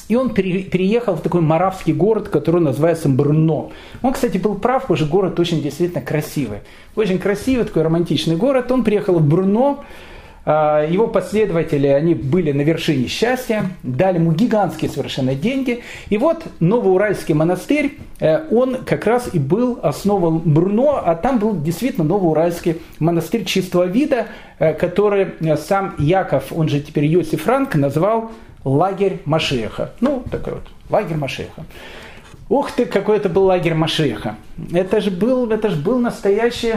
и он переехал в такой маравский город, который называется Брно. Он, кстати, был прав, потому что город очень действительно красивый. Очень красивый, такой романтичный город. Он приехал в Брно, а, его последователи, они были на вершине счастья, дали ему гигантские совершенно деньги. И вот Новоуральский монастырь, э, он как раз и был основан Бруно, а там был действительно Новоуральский монастырь чистого вида, э, который э, сам Яков, он же теперь Йосиф Франк, назвал лагерь Машеха. Ну, такой вот, лагерь Машеха. Ух ты, какой это был лагерь Машеха. Это же был, это же был настоящий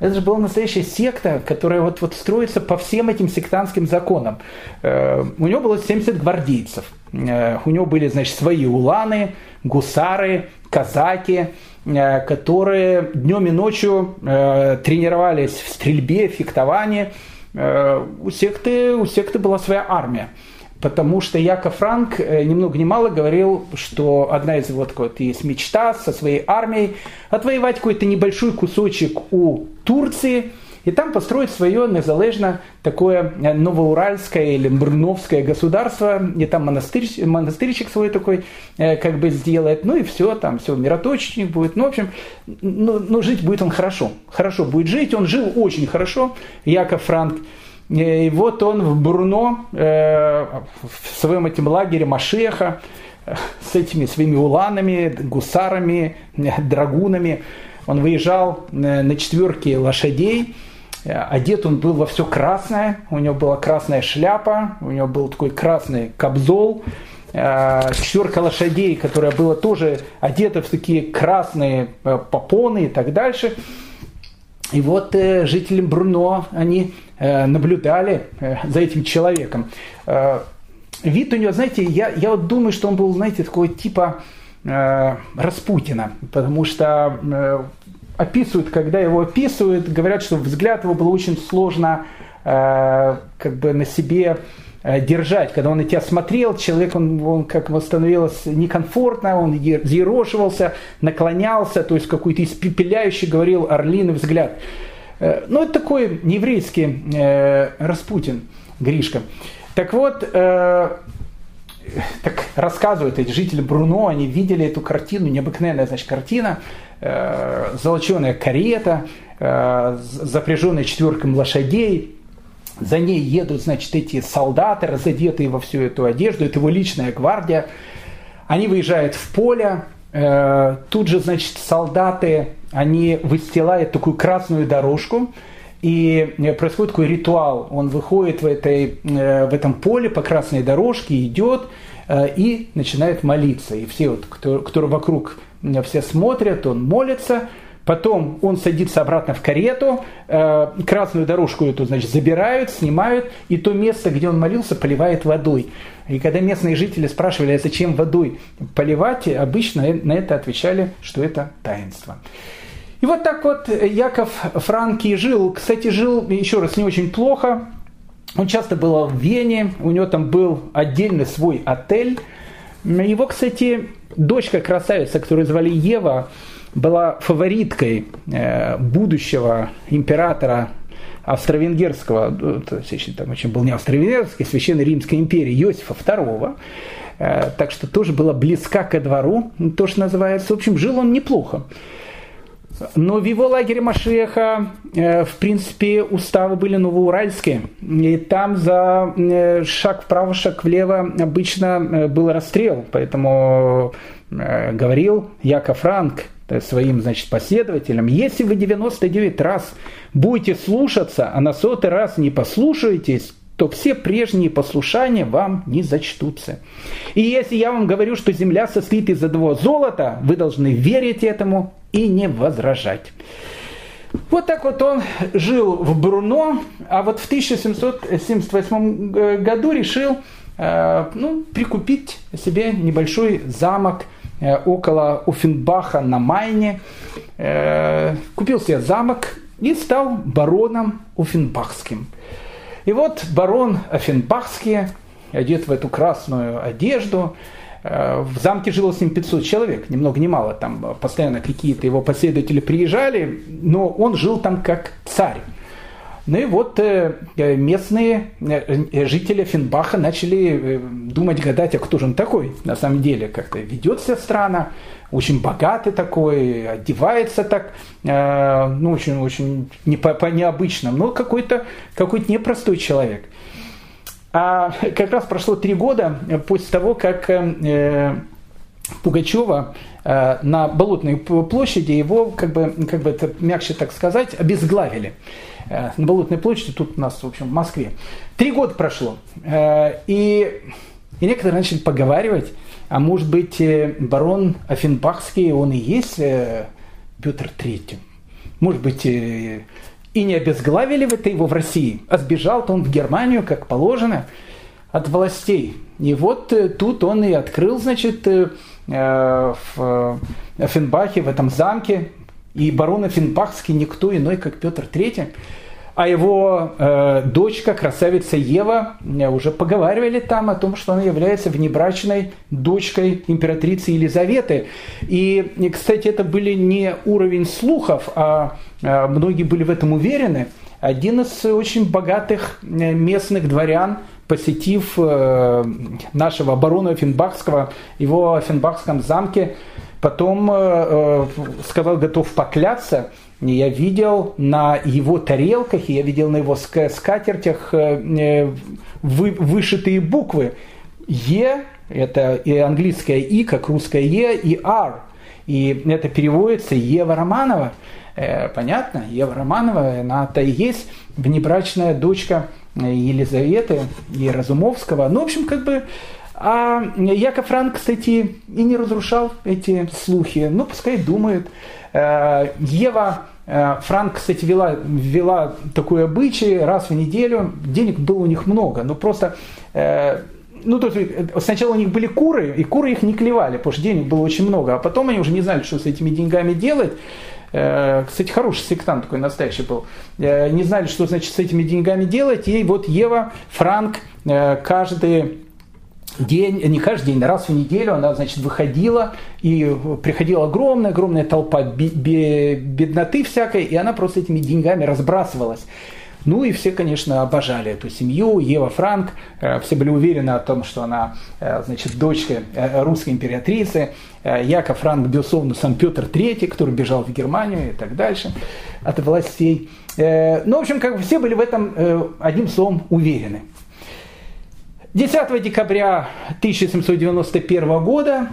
это же была настоящая секта, которая вот, вот строится по всем этим сектантским законам. Э, у него было 70 гвардейцев. Э, у него были, значит, свои уланы, гусары, казаки, э, которые днем и ночью тренировались в стрельбе, фехтовании. У, секты, у секты была своя армия. Потому что Яков Франк э, ни много ни мало говорил, что одна из вот, вот есть мечта со своей армией отвоевать какой-то небольшой кусочек у Турции и там построить свое незалежно такое э, новоуральское или брновское государство, и там монастырь, монастырчик свой такой э, как бы сделает, ну и все, там все, мироточник будет, ну, в общем, ну, ну жить будет он хорошо, хорошо будет жить, он жил очень хорошо, Яков Франк, и вот он в Бруно, э, в своем этим лагере Машеха, э, с этими своими уланами, гусарами, драгунами. Он выезжал э, на четверке лошадей. Одет он был во все красное. У него была красная шляпа, у него был такой красный кобзол. четверка лошадей, которая была тоже одета в такие красные попоны и так дальше. И вот жители Бруно, они наблюдали за этим человеком. Вид у него, знаете, я, я вот думаю, что он был, знаете, такой типа Распутина, потому что описывают, когда его описывают, говорят, что взгляд его было очень сложно э, как бы на себе э, держать. Когда он на тебя смотрел, человек, он, он как бы становилось некомфортно, он ерошивался, наклонялся, то есть какой-то испепеляющий говорил орлиный взгляд. Э, ну, это такой еврейский э, Распутин, Гришка. Так вот, э, так рассказывают эти жители Бруно, они видели эту картину, необыкновенная, значит, картина, э, золоченая карета, э, запряженная четверком лошадей, за ней едут, значит, эти солдаты, разодетые во всю эту одежду, это его личная гвардия. Они выезжают в поле, э, тут же, значит, солдаты, они выстилают такую красную дорожку, и э, происходит такой ритуал. Он выходит в, этой, э, в этом поле по красной дорожке, идет и начинает молиться. И все, вот, кто, кто вокруг все смотрят, он молится, Потом он садится обратно в карету, красную дорожку эту, значит, забирают, снимают, и то место, где он молился, поливает водой. И когда местные жители спрашивали, а зачем водой поливать, обычно на это отвечали, что это таинство. И вот так вот Яков Франки жил. Кстати, жил, еще раз, не очень плохо. Он часто был в Вене, у него там был отдельный свой отель. Его, кстати, дочка красавица, которую звали Ева, была фавориткой э, будущего императора австро-венгерского, ну, то есть там очень был не австро-венгерский, священной Римской империи Иосифа II, э, так что тоже была близка ко двору, то, что называется. В общем, жил он неплохо. Но в его лагере Машеха, э, в принципе, уставы были новоуральские. И там за э, шаг вправо, шаг влево обычно э, был расстрел. Поэтому говорил Яков Франк своим значит, последователям, если вы 99 раз будете слушаться, а на сотый раз не послушаетесь, то все прежние послушания вам не зачтутся. И если я вам говорю, что земля состоит из одного золота, вы должны верить этому и не возражать. Вот так вот он жил в Бруно, а вот в 1778 году решил э, ну, прикупить себе небольшой замок э, около Уфенбаха на Майне. Э, купил себе замок и стал бароном Уфенбахским. И вот барон Офенбахский, одет в эту красную одежду, э, в замке жило с ним 500 человек, ни много ни мало, там постоянно какие-то его последователи приезжали, но он жил там как царь. Ну и вот э, э, местные жители Финбаха начали думать, гадать, а кто же он такой на самом деле, как-то ведет себя странно, очень богатый такой, одевается так, э, ну, очень, очень не по, по необычному, но какой-то какой непростой человек. А как раз прошло три года после того, как э, Пугачева э, на Болотной площади его, как бы, как бы это мягче так сказать, обезглавили. Э, на Болотной площади, тут у нас, в общем, в Москве. Три года прошло. Э, и, и некоторые начали поговаривать, а может быть, э, барон Афинбахский, он и есть Петр III. Может быть, и не обезглавили в это его в России, а сбежал-то он в Германию, как положено, от властей. И вот тут он и открыл, значит, в Финбахе, в этом замке, и барон Финбахский никто иной, как Петр III а его э, дочка, красавица Ева, э, уже поговаривали там о том, что она является внебрачной дочкой императрицы Елизаветы. И, кстати, это были не уровень слухов, а, а многие были в этом уверены. Один из очень богатых э, местных дворян, посетив э, нашего барона Финбахского, его в Финбахском замке, потом э, э, сказал, готов покляться, я видел на его тарелках, я видел на его скатертях э, э, вышитые буквы. Е, это и английское И, как русское Е, и Р. И это переводится Ева Романова. Э, понятно, Ева Романова, она-то и есть внебрачная дочка Елизаветы и Разумовского. Ну, в общем, как бы А Яков Франк, кстати, и не разрушал эти слухи. Ну, пускай думают. Ева Франк, кстати, вела, вела такой обычай раз в неделю. Денег было у них много, но просто ну, то есть э, сначала у них были куры, и куры их не клевали, потому что денег было очень много, а потом они уже не знали, что с этими деньгами делать. Э, кстати, хороший сектант такой настоящий был. Э, не знали, что значит с этими деньгами делать. И вот Ева Франк каждый день, не каждый день, раз в неделю она, значит, выходила, и приходила огромная-огромная толпа бедноты всякой, и она просто этими деньгами разбрасывалась. Ну и все, конечно, обожали эту семью. Ева Франк, э, все были уверены о том, что она, э, значит, дочка э, русской императрицы. Яков Франк, безусловно, сам Петр III, который бежал в Германию и так дальше от властей. Ну, в общем, как бы все были в этом одним словом уверены. 10 декабря 1791 года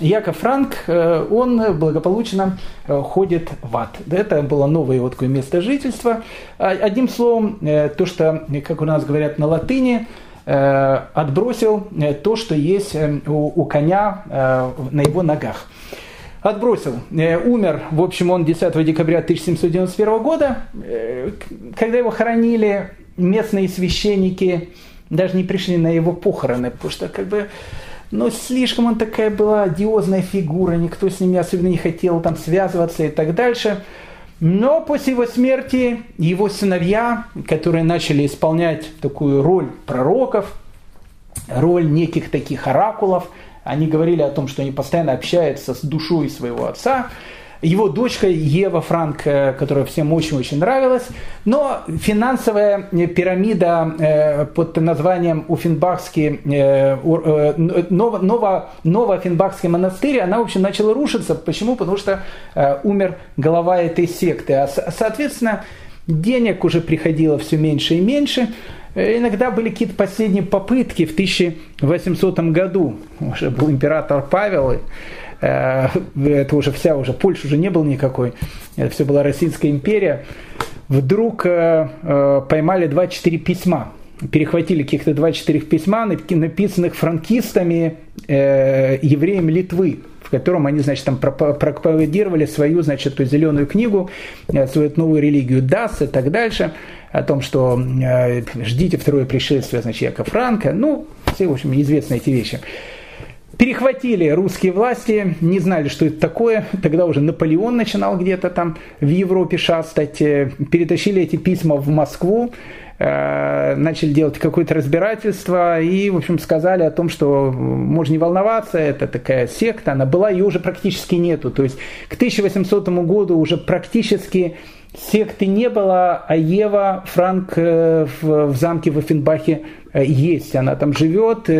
Яков Франк, э, он благополучно э, ходит в ад. Это было новое его такое место жительства. А, одним словом, э, то, что, как у нас говорят на латыни, отбросил то, что есть у, у коня на его ногах. Отбросил. Умер, в общем, он 10 декабря 1791 года. Когда его хоронили, местные священники даже не пришли на его похороны, потому что как бы но слишком он такая была одиозная фигура, никто с ними особенно не хотел там связываться и так дальше. Но после его смерти его сыновья, которые начали исполнять такую роль пророков, роль неких таких оракулов, они говорили о том, что они постоянно общаются с душой своего отца, его дочка Ева Франк, э, которая всем очень-очень нравилась. Но финансовая пирамида э, под названием Уфенбахский, э, Ново, Ново, Ново-Финбахский монастырь, она, в общем, начала рушиться. Почему? Потому что умер глава этой секты. А, соответственно, денег уже приходило все меньше и меньше. Иногда были какие-то последние попытки в 1800 году. Уже был император Павел, Э, это уже вся уже, Польша уже не было никакой, это все была Российская империя, вдруг э, э, поймали 24 письма, перехватили каких-то 24 письма, написанных франкистами, евреям Литвы, в котором они, значит, там пропагандировали свою, значит, эту зеленую книгу, свою новую религию ДАС и так дальше, о том, что ждите второе пришествие, значит, Яков Франка, ну, все, в общем, известны эти вещи. Перехватили русские власти, не знали, что это такое. Тогда уже Наполеон начинал где-то там в Европе шастать. Э, перетащили эти письма в Москву, э, начали делать какое-то разбирательство и, в общем, сказали о том, что можно не волноваться, это такая секта, она была, ее уже практически нету. То есть к 1800 году уже практически секты не было, а Ева Франк э, в, замке в Офенбахе есть, она там живет.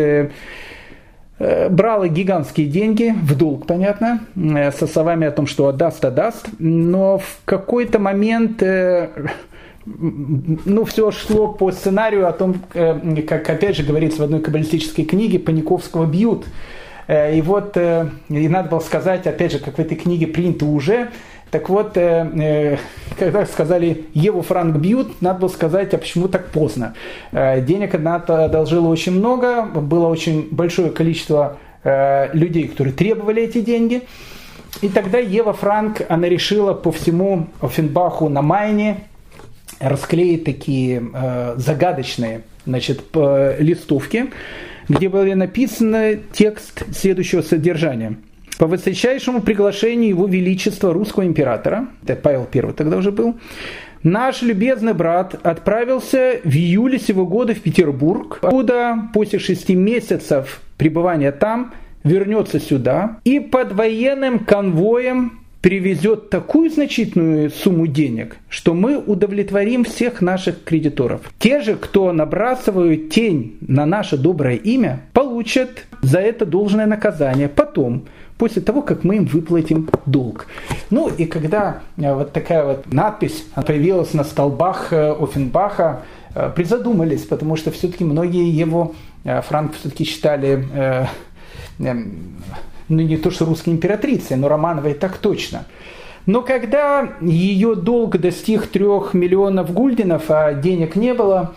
Э, брала гигантские деньги, в долг, понятно, э, со словами о том, что отдаст, отдаст, но в какой-то момент э, ну, все шло по сценарию о том, как опять же говорится в одной каббалистической книге, Паниковского бьют. И вот, и надо было сказать, опять же, как в этой книге принято уже, так вот, э, э, когда сказали Еву Франк бьют, надо было сказать, а почему так поздно. Э, денег она одолжила очень много, было очень большое количество людей, которые требовали эти деньги. И тогда Ева Франк, она решила по всему Офенбаху на Майне расклеить такие загадочные значит, листовки, где были написаны текст следующего содержания – по высочайшему приглашению Его Величества русского императора, это Павел I тогда уже был, наш любезный брат отправился в июле сего года в Петербург, откуда после шести месяцев пребывания там вернется сюда и под военным конвоем привезет такую значительную сумму денег, что мы удовлетворим всех наших кредиторов. Те же, кто набрасывают тень на наше доброе имя, получат за это должное наказание. Потом после того, как мы им выплатим долг. Ну и когда э, вот такая вот надпись появилась на столбах э, Офенбаха, э, призадумались, потому что все-таки многие его, Франк все-таки считали, ну не то что русской императрицей, но Романовой так точно. Но когда ее долг достиг трех миллионов гульденов, а денег не было,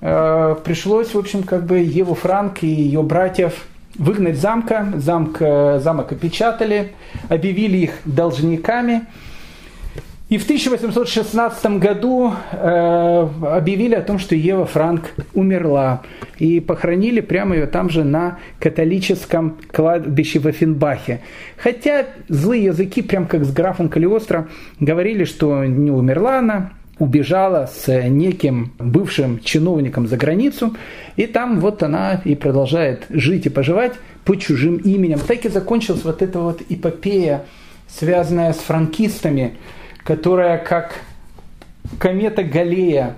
пришлось, в общем, как бы Еву Франк и ее братьев выгнать замка, замк, замок опечатали, объявили их должниками – и в 1816 году э, объявили о том, что Ева Франк умерла. И похоронили прямо ее там же на католическом кладбище в Эффенбахе. Хотя злые языки, прям как с графом Калиостро, говорили, что не умерла она, убежала с неким бывшим чиновником за границу, и там вот она и продолжает жить и поживать под чужим именем. Так и закончилась вот эта вот эпопея, связанная с франкистами, которая как комета Галея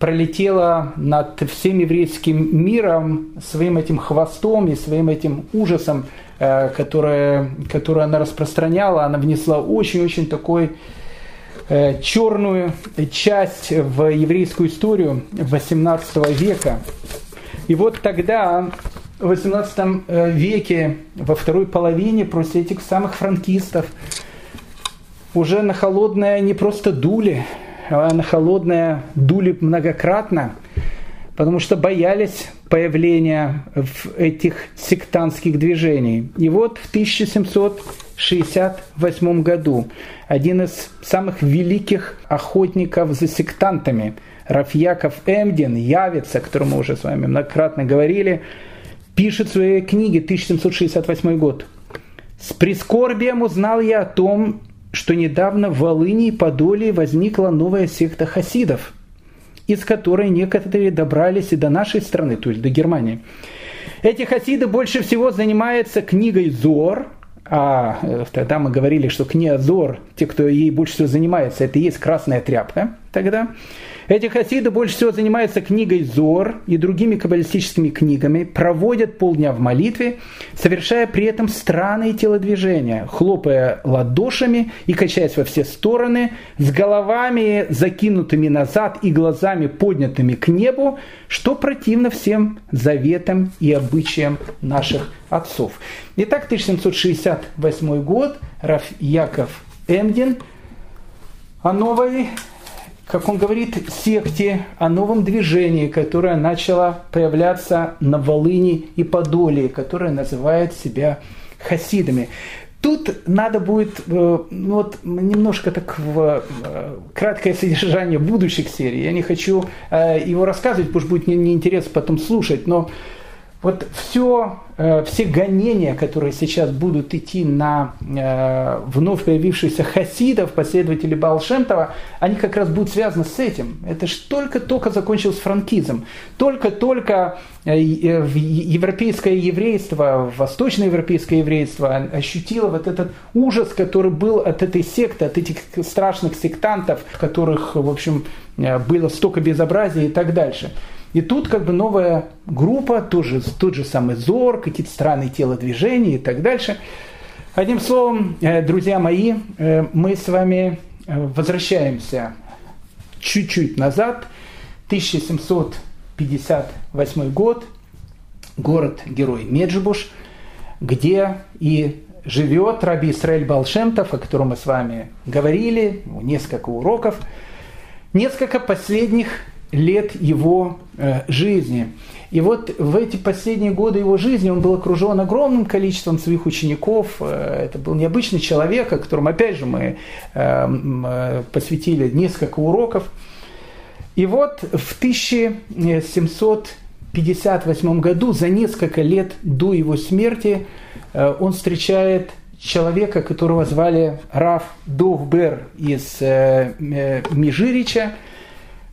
пролетела над всем еврейским миром своим этим хвостом и своим этим ужасом, э, которое, которое она распространяла, она внесла очень-очень такой э, черную часть в еврейскую историю 18 века. И вот тогда, в 18 э, веке, во второй половине, после этих самых франкистов, уже на холодное не просто дули, а на холодное дули многократно, потому что боялись появления в этих сектантских движений. И вот в 1768 году один из самых великих охотников за сектантами, Рафьяков Эмдин, Явец, о котором мы уже с вами многократно говорили, пишет в своей книге 1768 год. «С прискорбием узнал я о том, что недавно в Волыни и Подоле возникла новая секта хасидов, из которой некоторые добрались и до нашей страны, то есть до Германии. Эти хасиды больше всего занимаются книгой Зор, а э, тогда мы говорили, что книга Зор, те, кто ей больше всего занимается, это и есть красная тряпка тогда. Эти хасиды больше всего занимаются книгой Зор и другими каббалистическими книгами, проводят полдня в молитве, совершая при этом странные телодвижения, хлопая ладошами и качаясь во все стороны, с головами закинутыми назад и глазами поднятыми к небу, что противно всем заветам и обычаям наших отцов. Итак, 1768 год, Раф Яков Эмдин о новой как он говорит, секте, о новом движении, которое начало появляться на Волыни и Подоле, которое называет себя хасидами. Тут надо будет э, ну, вот, немножко так в э, краткое содержание будущих серий. Я не хочу э, его рассказывать, потому что будет неинтересно потом слушать, но вот все, э, все гонения, которые сейчас будут идти на э, вновь появившихся хасидов, последователей Балшемтова, они как раз будут связаны с этим. Это же только-только закончилось франкизм. Только-только э, европейское еврейство, восточноевропейское еврейство ощутило вот этот ужас, который был от этой секты, от этих страшных сектантов, которых, в общем, было столько безобразия и так дальше. И тут как бы новая группа, тоже, тот же самый ЗОР, какие-то странные телодвижения и так дальше. Одним словом, э, друзья мои, э, мы с вами э, возвращаемся чуть-чуть назад, 1758 год, город-герой Меджибуш, где и живет Раби Исраэль Балшемтов, о котором мы с вами говорили, несколько уроков, несколько последних лет его э, жизни. И вот в эти последние годы его жизни он был окружен огромным количеством своих учеников. Э, это был необычный человек, о котором, опять же, мы э, посвятили несколько уроков. И вот в 1758 году, за несколько лет до его смерти, он встречает человека, которого звали Раф Довбер из Межирича,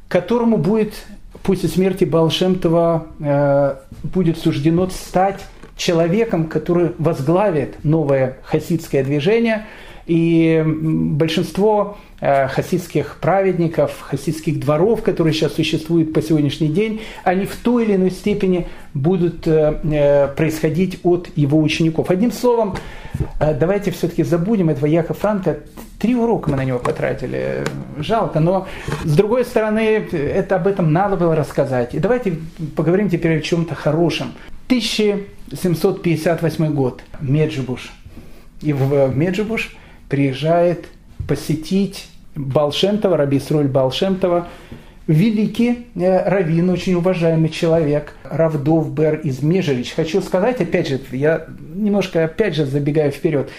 которому будет после смерти Балшемтова э, будет суждено стать человеком, который возглавит новое хасидское движение. И большинство э, хасидских праведников, хасидских дворов, которые сейчас существуют по сегодняшний день, они в той или иной степени будут э, э происходить от его учеников. Одним словом, давайте все-таки забудем этого Яка Франка. Три урока мы на него потратили. Жалко, но с другой стороны, это об этом надо было рассказать. И давайте поговорим теперь о чем-то хорошем. 1758 год. Меджибуш. И в Меджибуш приезжает посетить Балшемтова, Раби Сроль Балшемтова, великий э, раввин, очень уважаемый человек, Равдов Бер из. Хочу сказать, опять же, я немножко опять же забегаю вперед,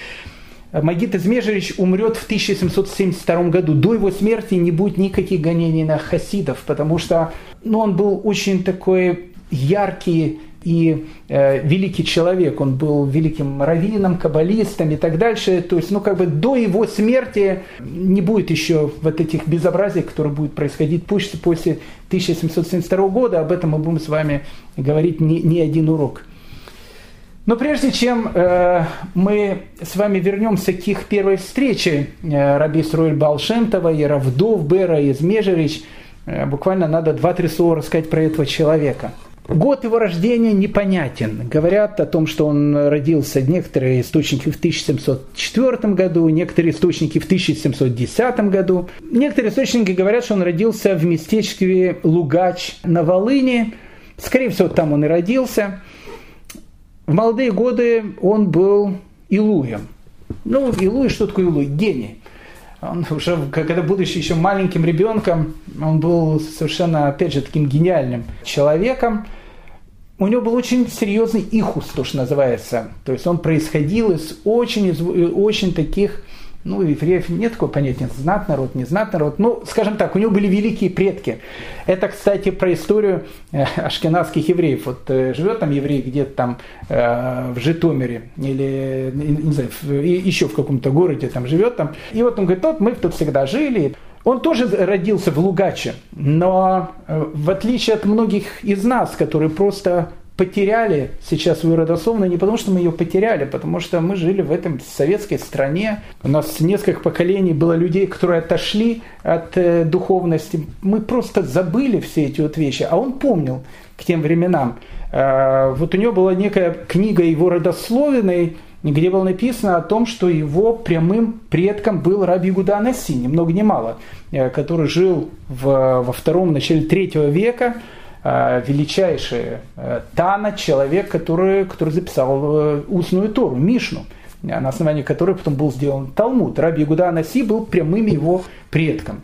Магит из Межерич умрет в 1772 году. До его смерти не будет никаких гонений на хасидов, потому что ну, он был очень такой яркий и э, великий человек, он был великим раввином, каббалистом и так дальше. То есть, ну, как бы до его смерти не будет еще вот этих безобразий, которые будут происходить после, после 1772 года. Об этом мы будем с вами говорить не, не один урок. Но прежде чем э, мы с вами вернемся к их первой встрече, э, Раби Сруэль Балшемтова и Равдов Бера из Межерич, э, буквально надо два-три слова рассказать про этого человека – Год его рождения непонятен. Говорят о том, что он родился, некоторые источники в 1704 году, некоторые источники в 1710 году. Некоторые источники говорят, что он родился в местечке Лугач на Волыне. Скорее всего, там он и родился. В молодые годы он был Илуем. Ну, Илуй, что такое Илуй? Гений. Он уже, когда будучи еще маленьким ребенком, он был совершенно, опять же, таким гениальным человеком – у него был очень серьезный ихус, то, что называется. То есть он происходил из очень, из очень таких, ну, евреев нет такого понятия, знат народ, не знат народ. Ну, скажем так, у него были великие предки. Это, кстати, про историю э, ашкенадских евреев. Вот э, живет там еврей где-то там э, в Житомире или, не, знаю, еще в каком-то городе там живет там. И вот он говорит, вот мы тут всегда жили, он тоже родился в Лугаче, но в отличие от многих из нас, которые просто потеряли сейчас свою родословную не потому, что мы ее потеряли, потому что мы жили в этом советской стране. У нас несколько поколений было людей, которые отошли от э, духовности. Мы просто забыли все эти вот вещи, а он помнил к тем временам. Э, вот у него была некая книга его родословиной, где было написано о том, что его прямым предком был Раби Гуда Анаси, ни много ни мало, э, который жил в, во втором, начале третьего века, э, величайший э, Тана, человек, который, который записал устную Тору, Мишну, на основании которой потом был сделан Талмуд. Раби Гуда Анаси был прямым его предком.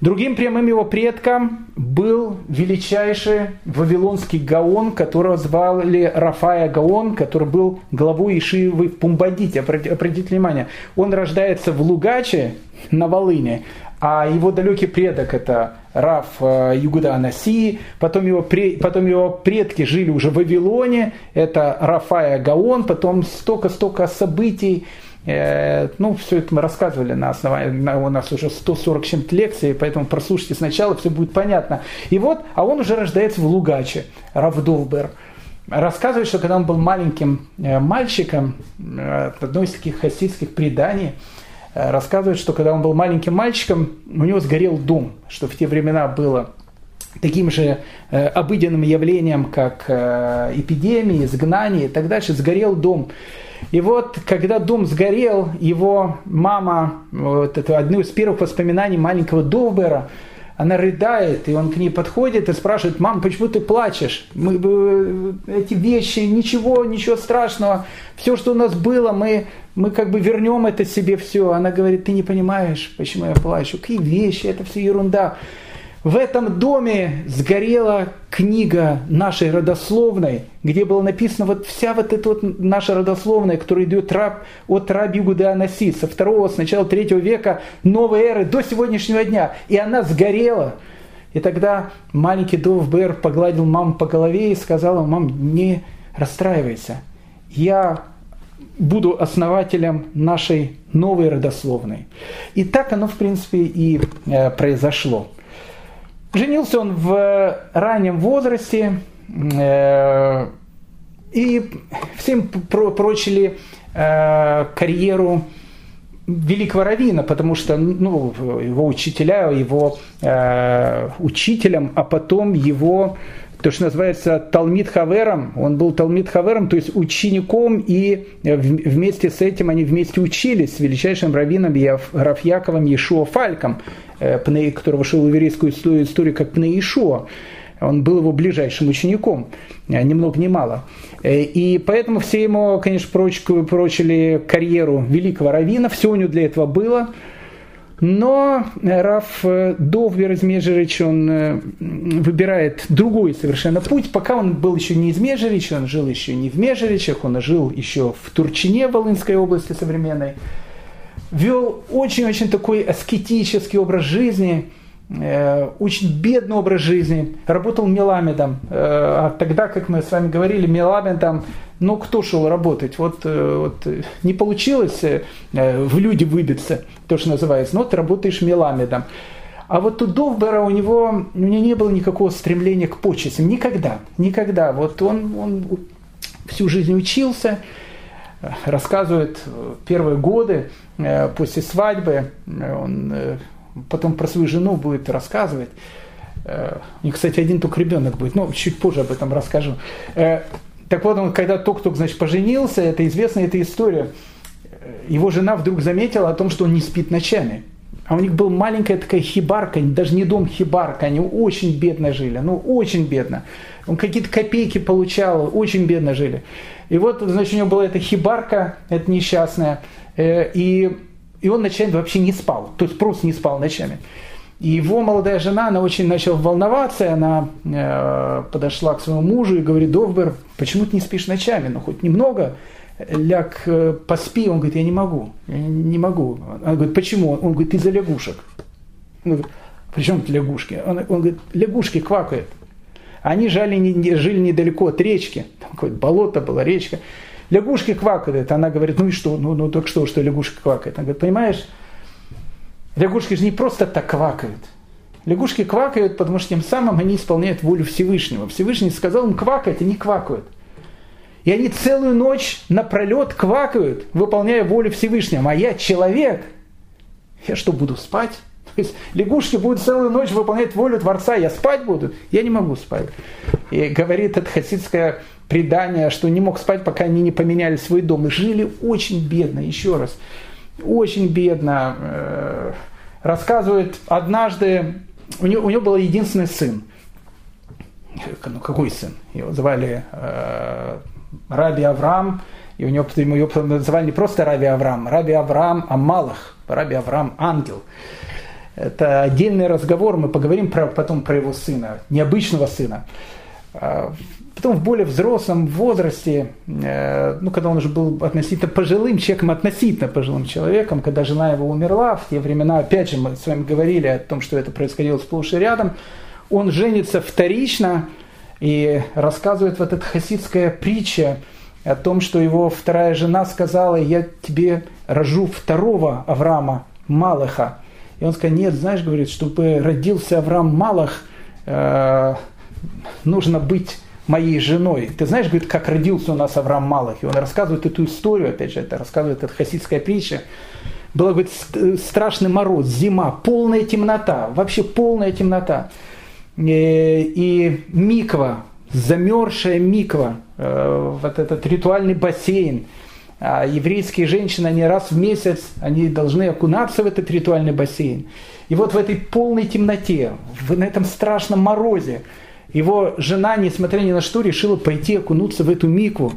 Другим прямым его предком был величайший вавилонский Гаон, которого звали Рафая Гаон, который был главой Ишивы в Пумбадите. Обратите внимание, он рождается в Лугаче на Волыне, а его далекий предок это Раф э, Югуда Анаси, потом его, потом его предки жили уже в Вавилоне, это Рафая Гаон, потом столько-столько событий, Э, ну, все это мы рассказывали на основании, у нас уже 140 чем-то лекций, поэтому прослушайте сначала, все будет понятно. И вот, а он уже рождается в Лугаче, Равдовбер. Рассказывает, что когда он был маленьким э, мальчиком, одно из таких хасидских преданий, рассказывает, что когда он был маленьким мальчиком, у него сгорел дом, что в те времена было таким же обыденным явлением, как эпидемии, изгнание и так дальше, сгорел дом. И вот, когда дом сгорел, его мама, вот это одно из первых воспоминаний маленького Довбера, она рыдает, и он к ней подходит и спрашивает, мам, почему ты плачешь? Мы, э, эти вещи, ничего, ничего страшного, все, что у нас было, мы, мы как бы вернем это себе все. Она говорит, ты не понимаешь, почему я плачу, какие вещи, это все ерунда. В этом доме сгорела книга нашей родословной, где было написано вот вся вот эта вот наша родословная, которая идет раб, от раби Гуда Анаси, со второго, с начала третьего века новой эры до сегодняшнего дня. И она сгорела. И тогда маленький Дов Бэр погладил маму по голове и сказал, мам, не расстраивайся. Я буду основателем нашей новой родословной. И так оно, в принципе, и э, произошло. Женился он в раннем возрасте, э, и всем прочили э, карьеру великого равина, потому что ну, его учителя, его э, учителем, а потом его то, что называется Талмит Хавером, он был Талмит Хавером, то есть учеником, и вместе с этим они вместе учились с величайшим раввином Рафьяковым Ешуа Фальком, э, который вошел в еврейскую историю как Пнеишуа. Он был его ближайшим учеником, э, ни много ни мало. Э, и поэтому все ему, конечно, прочили карьеру великого раввина, все у него для этого было – Но Раф Довбер из Межерич, он выбирает другой совершенно путь. Пока он был еще не из Межерич, он жил еще не в Межеричах, он жил еще в Турчине, Волынской области современной. Вел очень-очень такой аскетический образ жизни, очень бедный образ жизни, работал меламедом. А тогда, как мы с вами говорили, меламедом ну, кто шел работать? Вот, э, вот э, не получилось э, в люди выбиться, то, что называется, но ты работаешь меламедом. А вот у Довбера у него, у него не было никакого стремления к почестям. Никогда, никогда. Вот он, он всю жизнь учился, рассказывает первые годы после свадьбы, он потом про свою жену будет рассказывать. У них, кстати, один только ребенок будет, но чуть позже об этом расскажу. Так вот, он, когда только-только, значит, поженился, это известная эта история, его жена вдруг заметила о том, что он не спит ночами. А у них была маленькая такая хибарка, даже не дом, хибарка, они очень бедно жили, ну очень бедно. Он какие-то копейки получал, очень бедно жили. И вот, значит, у него была эта хибарка, эта несчастная, э, и, и он ночами вообще не спал, то есть просто не спал ночами. И его молодая жена, она очень начала волноваться, она э, подошла к своему мужу и говорит, Довбер, почему ты не спишь ночами, ну хоть немного, ляг, э, поспи. Он говорит, я не могу, я не могу. Она говорит, почему? Он говорит, из-за лягушек. Он говорит, при чем лягушки? Он, он говорит, лягушки квакают. Они жали, не, жили недалеко от речки, там какое-то болото было, речка. Лягушки квакают. Она говорит, ну и что? Ну, ну так что, что лягушки квакают? Она говорит, понимаешь, Лягушки же не просто так квакают. Лягушки квакают, потому что тем самым они исполняют волю Всевышнего. Всевышний сказал им квакать, они квакают. И они целую ночь напролет квакают, выполняя волю Всевышнего. А я человек. Я что, буду спать? То есть лягушки будут целую ночь выполнять волю Творца, я спать буду? Я не могу спать. И говорит это хасидское предание, что не мог спать, пока они не поменяли свой дом. И жили очень бедно, еще раз очень бедно. Э, рассказывает, однажды у него, у него был единственный сын. Ну, какой сын? Его звали э, Раби Авраам, и у него его называли не просто Раби Авраам, Раби Авраам Амалах, Раби Авраам Ангел. Это отдельный разговор, мы поговорим про, потом про его сына, необычного сына. Потом в более взрослом возрасте, э, ну, когда он уже был относительно пожилым человеком, относительно пожилым человеком, когда жена его умерла, в те времена, опять же, мы с вами говорили о том, что это происходило сплошь и рядом, он женится вторично и рассказывает вот эта хасидская притча о том, что его вторая жена сказала, я тебе рожу второго Авраама, Малаха. И он сказал, нет, знаешь, говорит, чтобы родился Авраам Малах, э, нужно быть моей женой. Ты знаешь, говорит, как родился у нас Авраам Малах. И он рассказывает эту историю, опять же, это рассказывает эта хасидская притча. Была, говорит, страшный мороз, зима, полная темнота, вообще полная темнота. Э, и миква, замерзшая миква, э, вот этот ритуальный бассейн. А еврейские женщины, они раз в месяц, они должны окунаться в этот ритуальный бассейн. И вот в этой полной темноте, на этом страшном морозе, его жена, несмотря ни на что, решила пойти окунуться в эту микву.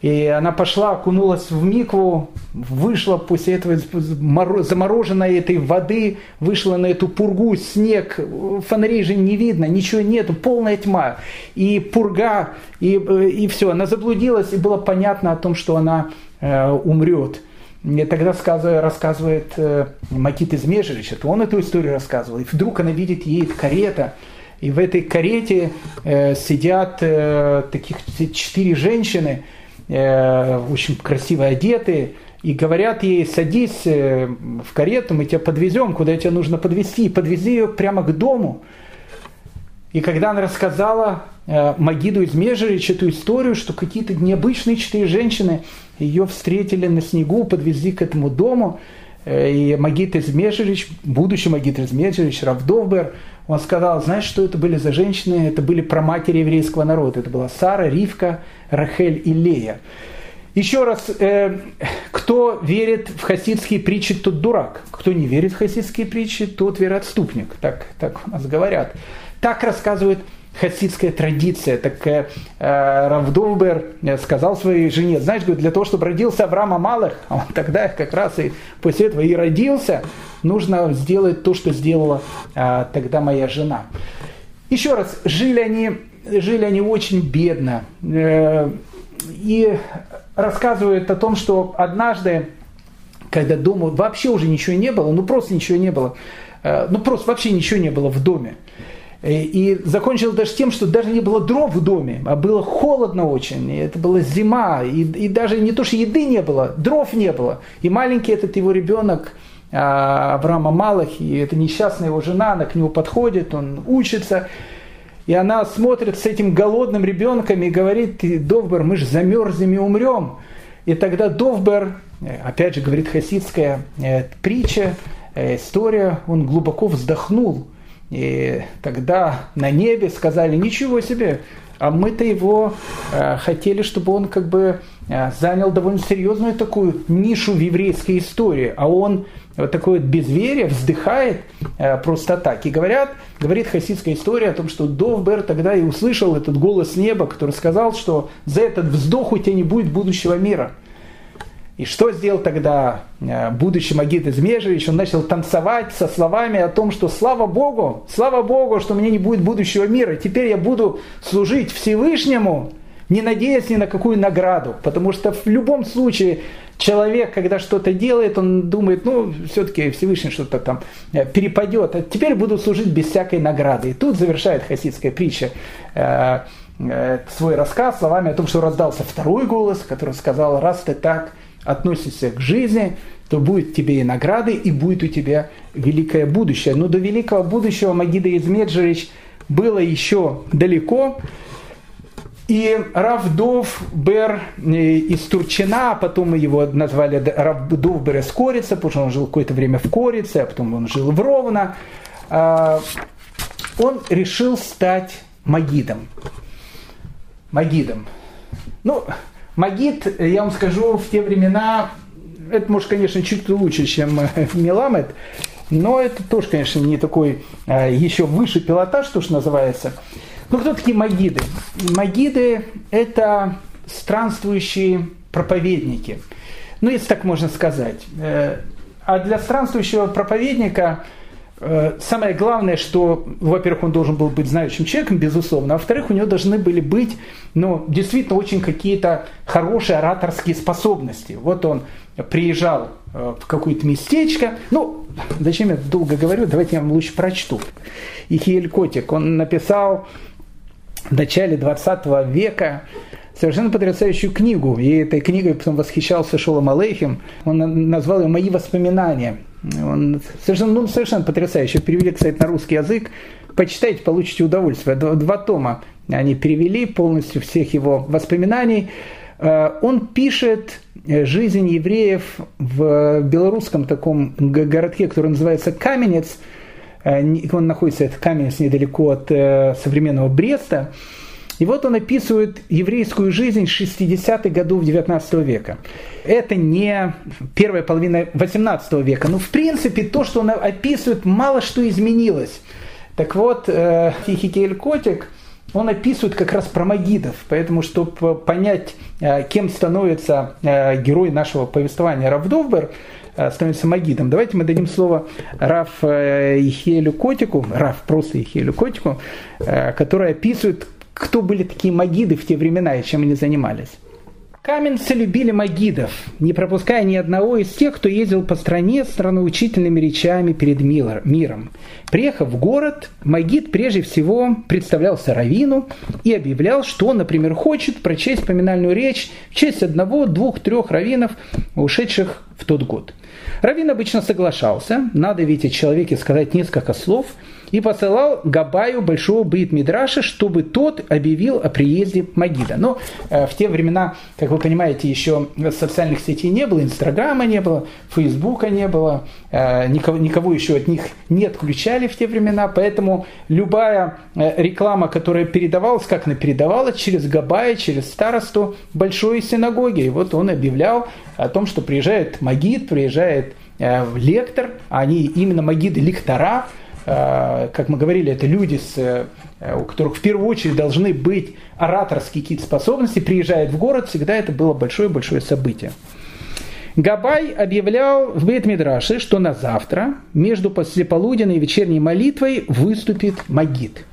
И она пошла, окунулась в микву, вышла после этого замороженной этой воды, вышла на эту пургу, снег, фонарей же не видно, ничего нету, полная тьма. И пурга, и, и все. Она заблудилась, и было понятно о том, что она э, умрет. И тогда сказывает, рассказывает э, Макит из Межевича, он эту историю рассказывал. И вдруг она видит, едет карета, и в этой карете э, сидят э, таких четыре женщины, э, очень красиво одетые, и говорят ей, садись э, в карету, мы тебя подвезем, куда тебе нужно подвезти. И подвезли ее прямо к дому. И когда она рассказала э, Магиду из Межерич эту историю, что какие-то необычные четыре женщины ее встретили на снегу, подвезли к этому дому, э, и Магид из Межерич, будущий Магид из Межерич, Равдовбер, он сказал, знаешь, что это были за женщины? Это были проматери еврейского народа. Это была Сара, Ривка, Рахель и Лея. Еще раз, э, кто верит в хасидские притчи, тот дурак. Кто не верит в хасидские притчи, тот вероотступник. Так, так у нас говорят. Так рассказывает хасидская традиция. Так э, Равдовбер сказал своей жене, знаешь, говорит, для того, чтобы родился Авраам Амалых, а он тогда как раз и после этого и родился, нужно сделать то, что сделала э, тогда моя жена. Еще раз, жили они, жили они очень бедно. Э, и рассказывают о том, что однажды, когда дома вообще уже ничего не было, ну просто ничего не было, э, ну просто вообще ничего не было в доме. И закончилось даже тем, что даже не было дров в доме, а было холодно очень. И это была зима. И, и даже не то, что еды не было, дров не было. И маленький этот его ребенок, а, Авраама Малах, и эта несчастная его жена, она к нему подходит, он учится. И она смотрит с этим голодным ребенком и говорит, Довбер, мы же замерзнем и умрем. И тогда Довбер, опять же говорит хасидская э, притча, э, история, он глубоко вздохнул – и тогда на небе сказали, ничего себе, а мы-то его э, хотели, чтобы он как бы э, занял довольно серьезную такую нишу в еврейской истории, а он вот такое безверие вздыхает э, просто так. И говорят, говорит хасидская история о том, что Довбер тогда и услышал этот голос неба, который сказал, что за этот вздох у тебя не будет будущего мира – и что сделал тогда э, будущий Магид из Межевич? Он начал танцевать со словами о том, что слава Богу, слава Богу, что у меня не будет будущего мира. Теперь я буду служить Всевышнему, не надеясь ни на какую награду. Потому что в любом случае человек, когда что-то делает, он думает, ну, все-таки Всевышний что-то там э, перепадет. А теперь буду служить без всякой награды. И тут завершает хасидская притча э, свой рассказ словами о том, что раздался второй голос, который сказал, раз ты так относишься к жизни, то будет тебе и награды, и будет у тебя великое будущее. Но до великого будущего Магида Измеджевич было еще далеко. И Равдов Бер э, из Турчина, а потом мы его назвали Равдов Бер из Корица, потому что он жил какое-то время в Корице, а потом он жил в Ровно, а, он решил стать Магидом. Магидом. Ну, Магит, я вам скажу, в те времена, это может, конечно, чуть лучше, чем э, Меламед, но это тоже, конечно, не такой а, еще выше пилотаж, то, что называется. Ну, кто такие магиды? Магиды – это странствующие проповедники. Ну, если так можно сказать. Э, а для странствующего проповедника Э, самое главное, что, во-первых, он должен был быть знающим человеком, безусловно, а во-вторых, у него должны были быть, ну, действительно очень какие-то хорошие ораторские способности. Вот он приезжал э, в какое-то местечко, ну, зачем я долго говорю, давайте я вам лучше прочту. Ихиэль Котик, он написал в начале 20 века совершенно потрясающую книгу. И этой книгой потом восхищался Шолом Алейхим. Он назвал ее «Мои воспоминания». Он совершенно, ну, совершенно потрясающе. Перевели, кстати, на русский язык. Почитайте, получите удовольствие. Два, два тома они перевели полностью всех его воспоминаний. Э, он пишет э, жизнь евреев в белорусском таком городке, который называется Каменец. Э, он находится, это Каменец, недалеко от современного Бреста. И вот он описывает еврейскую жизнь 60-х годов 19 века. Это не первая половина 18 века, но в принципе то, что он описывает, мало что изменилось. Так вот, э, Хихикель Котик, он описывает как раз про магидов, поэтому, чтобы понять, э, кем становится э, герой нашего повествования Равдовбер, становится магидом. Давайте мы дадим слово Раф Ихелю Котику, Раф просто Ихелю Котику, который описывает, кто были такие магиды в те времена и чем они занимались. Каменцы любили магидов, не пропуская ни одного из тех, кто ездил по стране с нравоучительными речами перед миром. Приехав в город, магид прежде всего представлялся равину и объявлял, что он, например, хочет прочесть поминальную речь в честь одного, двух, трех раввинов, ушедших в тот год. Равин обычно соглашался, надо ведь о человеке сказать несколько слов – и посылал Габаю большого бит Мидраша, чтобы тот объявил о приезде Магида. Но э, в те времена, как вы понимаете, еще социальных сетей не было, Инстаграма не было, Фейсбука не было, э, никого, никого еще от них не отключали в те времена, поэтому любая э, реклама, которая передавалась, как она передавалась, через Габая, через старосту большой синагоги. И вот он объявлял о том, что приезжает Магид, приезжает лектор, они именно Магиды лектора, как мы говорили, это люди, с, у которых в первую очередь должны быть ораторские какие-то способности, приезжают в город, всегда это было большое-большое событие. Габай объявлял в Бейт-Мидраше, что на завтра между послеполуденной и вечерней молитвой выступит Магид.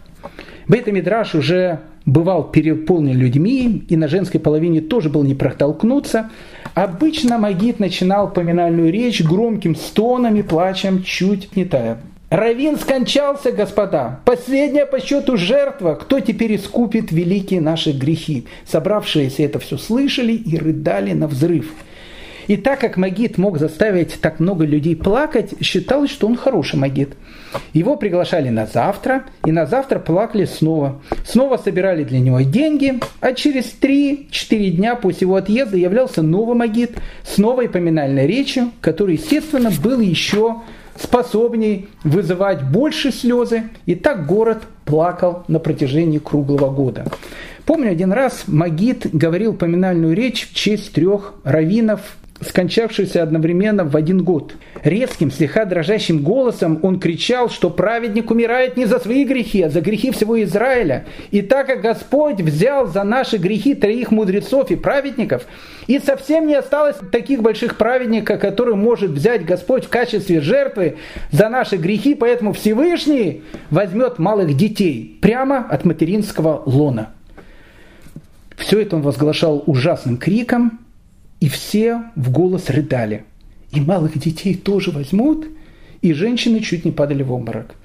Бейт-Мидраш уже бывал переполнен людьми, и на женской половине тоже был не протолкнуться. Обычно Магид начинал поминальную речь громким стоном и плачем, чуть не тая. Равин скончался, господа. Последняя по счету жертва. Кто теперь искупит великие наши грехи? Собравшиеся это все слышали и рыдали на взрыв. И так как Магит мог заставить так много людей плакать, считалось, что он хороший Магит. Его приглашали на завтра, и на завтра плакали снова. Снова собирали для него деньги, а через 3-4 дня после его отъезда являлся новый Магит с новой поминальной речью, который, естественно, был еще способней вызывать больше слезы, и так город плакал на протяжении круглого года. Помню, один раз Магит говорил поминальную речь в честь трех раввинов скончавшийся одновременно в один год. Резким, слегка дрожащим голосом он кричал, что праведник умирает не за свои грехи, а за грехи всего Израиля. И так как Господь взял за наши грехи троих мудрецов и праведников, и совсем не осталось таких больших праведников, которые может взять Господь в качестве жертвы за наши грехи, поэтому Всевышний возьмет малых детей прямо от материнского лона. Все это он возглашал ужасным криком, и все в голос рыдали. И малых детей тоже возьмут, и женщины чуть не падали в обморок.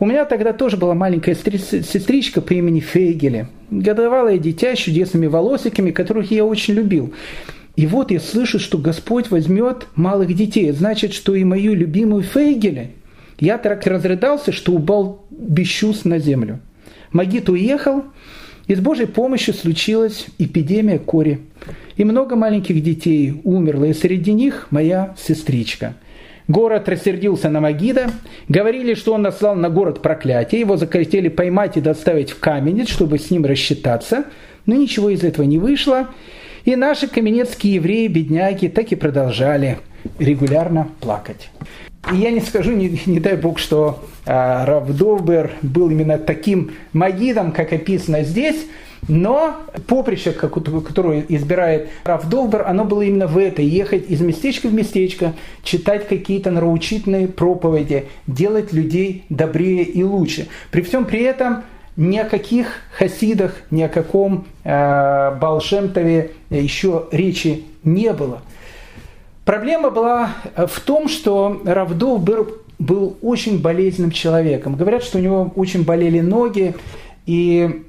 У меня тогда тоже была маленькая сестричка по имени Фейгеле. Годовалое дитя с чудесными волосиками, которых я очень любил. И вот я слышу, что Господь возьмет малых детей. Значит, что и мою любимую Фейгеле. Я так разрыдался, что упал без на землю. Магит уехал, и с Божьей помощью случилась эпидемия кори. И много маленьких детей умерло, и среди них моя сестричка. Город рассердился на Магида, говорили, что он наслал на город проклятие, его захотели поймать и доставить в каменец, чтобы с ним рассчитаться, но ничего из этого не вышло, и наши каменецкие евреи, бедняки, так и продолжали регулярно плакать. И я не скажу, не, не дай бог, что а, Равдовбер был именно таким магидом, как описано здесь, но поприще, которое избирает Равдовбер, оно было именно в это, ехать из местечка в местечко, читать какие-то нравоучительные проповеди, делать людей добрее и лучше. При всем при этом ни о каких хасидах, ни о каком э, Балшемтове еще речи не было. Проблема была э, в том, что Равдов был, был очень болезненным человеком. Говорят, что у него очень болели ноги, и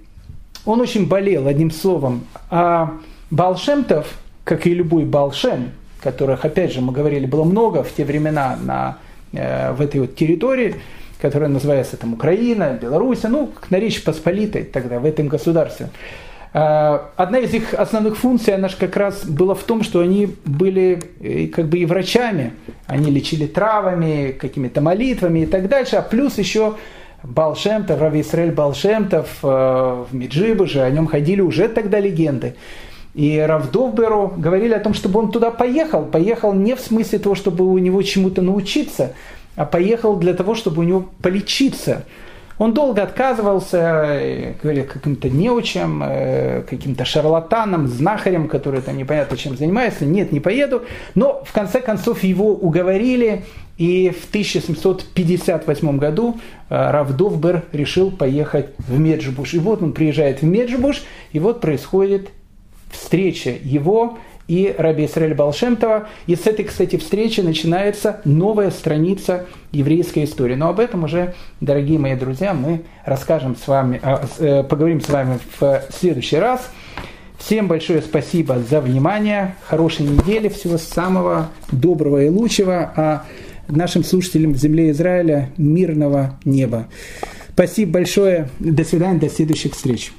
он очень болел, одним словом. А Балшемтов, как и любой Балшем, которых, опять же, мы говорили, было много в те времена на, э, в этой вот территории, которая называется там Украина, Беларусь, ну, на Речь Посполитой тогда, в этом государстве. А, одна из их основных функций, она же как раз была в том, что они были э, как бы и врачами. Они лечили травами, какими-то молитвами и так дальше. А плюс еще Балшемтов, Рави Исраэль Балшемтов э, в Меджибуже, о нем ходили уже тогда легенды. И Равдовберу говорили о том, чтобы он туда поехал. Поехал не в смысле того, чтобы у него чему-то научиться, а поехал для того, чтобы у него полечиться. Он долго отказывался, говорил каким-то неучем, э, каким-то шарлатаном, знахарем, который там непонятно чем занимается. Нет, не поеду. Но в конце концов его уговорили, и в 1758 году э, Равдовбер решил поехать в Меджибуш. И вот он приезжает в Меджибуш, и вот происходит встреча его и Раби Исраэль Балшемтова. И с этой, кстати, встречи начинается новая страница еврейской истории. Но об этом уже, дорогие мои друзья, мы расскажем с вами, а, э, поговорим с вами в следующий раз. Всем большое спасибо за внимание, хорошей недели, всего самого доброго и лучшего, а нашим слушателям в земле Израиля мирного неба. Спасибо большое, до свидания, до следующих встреч.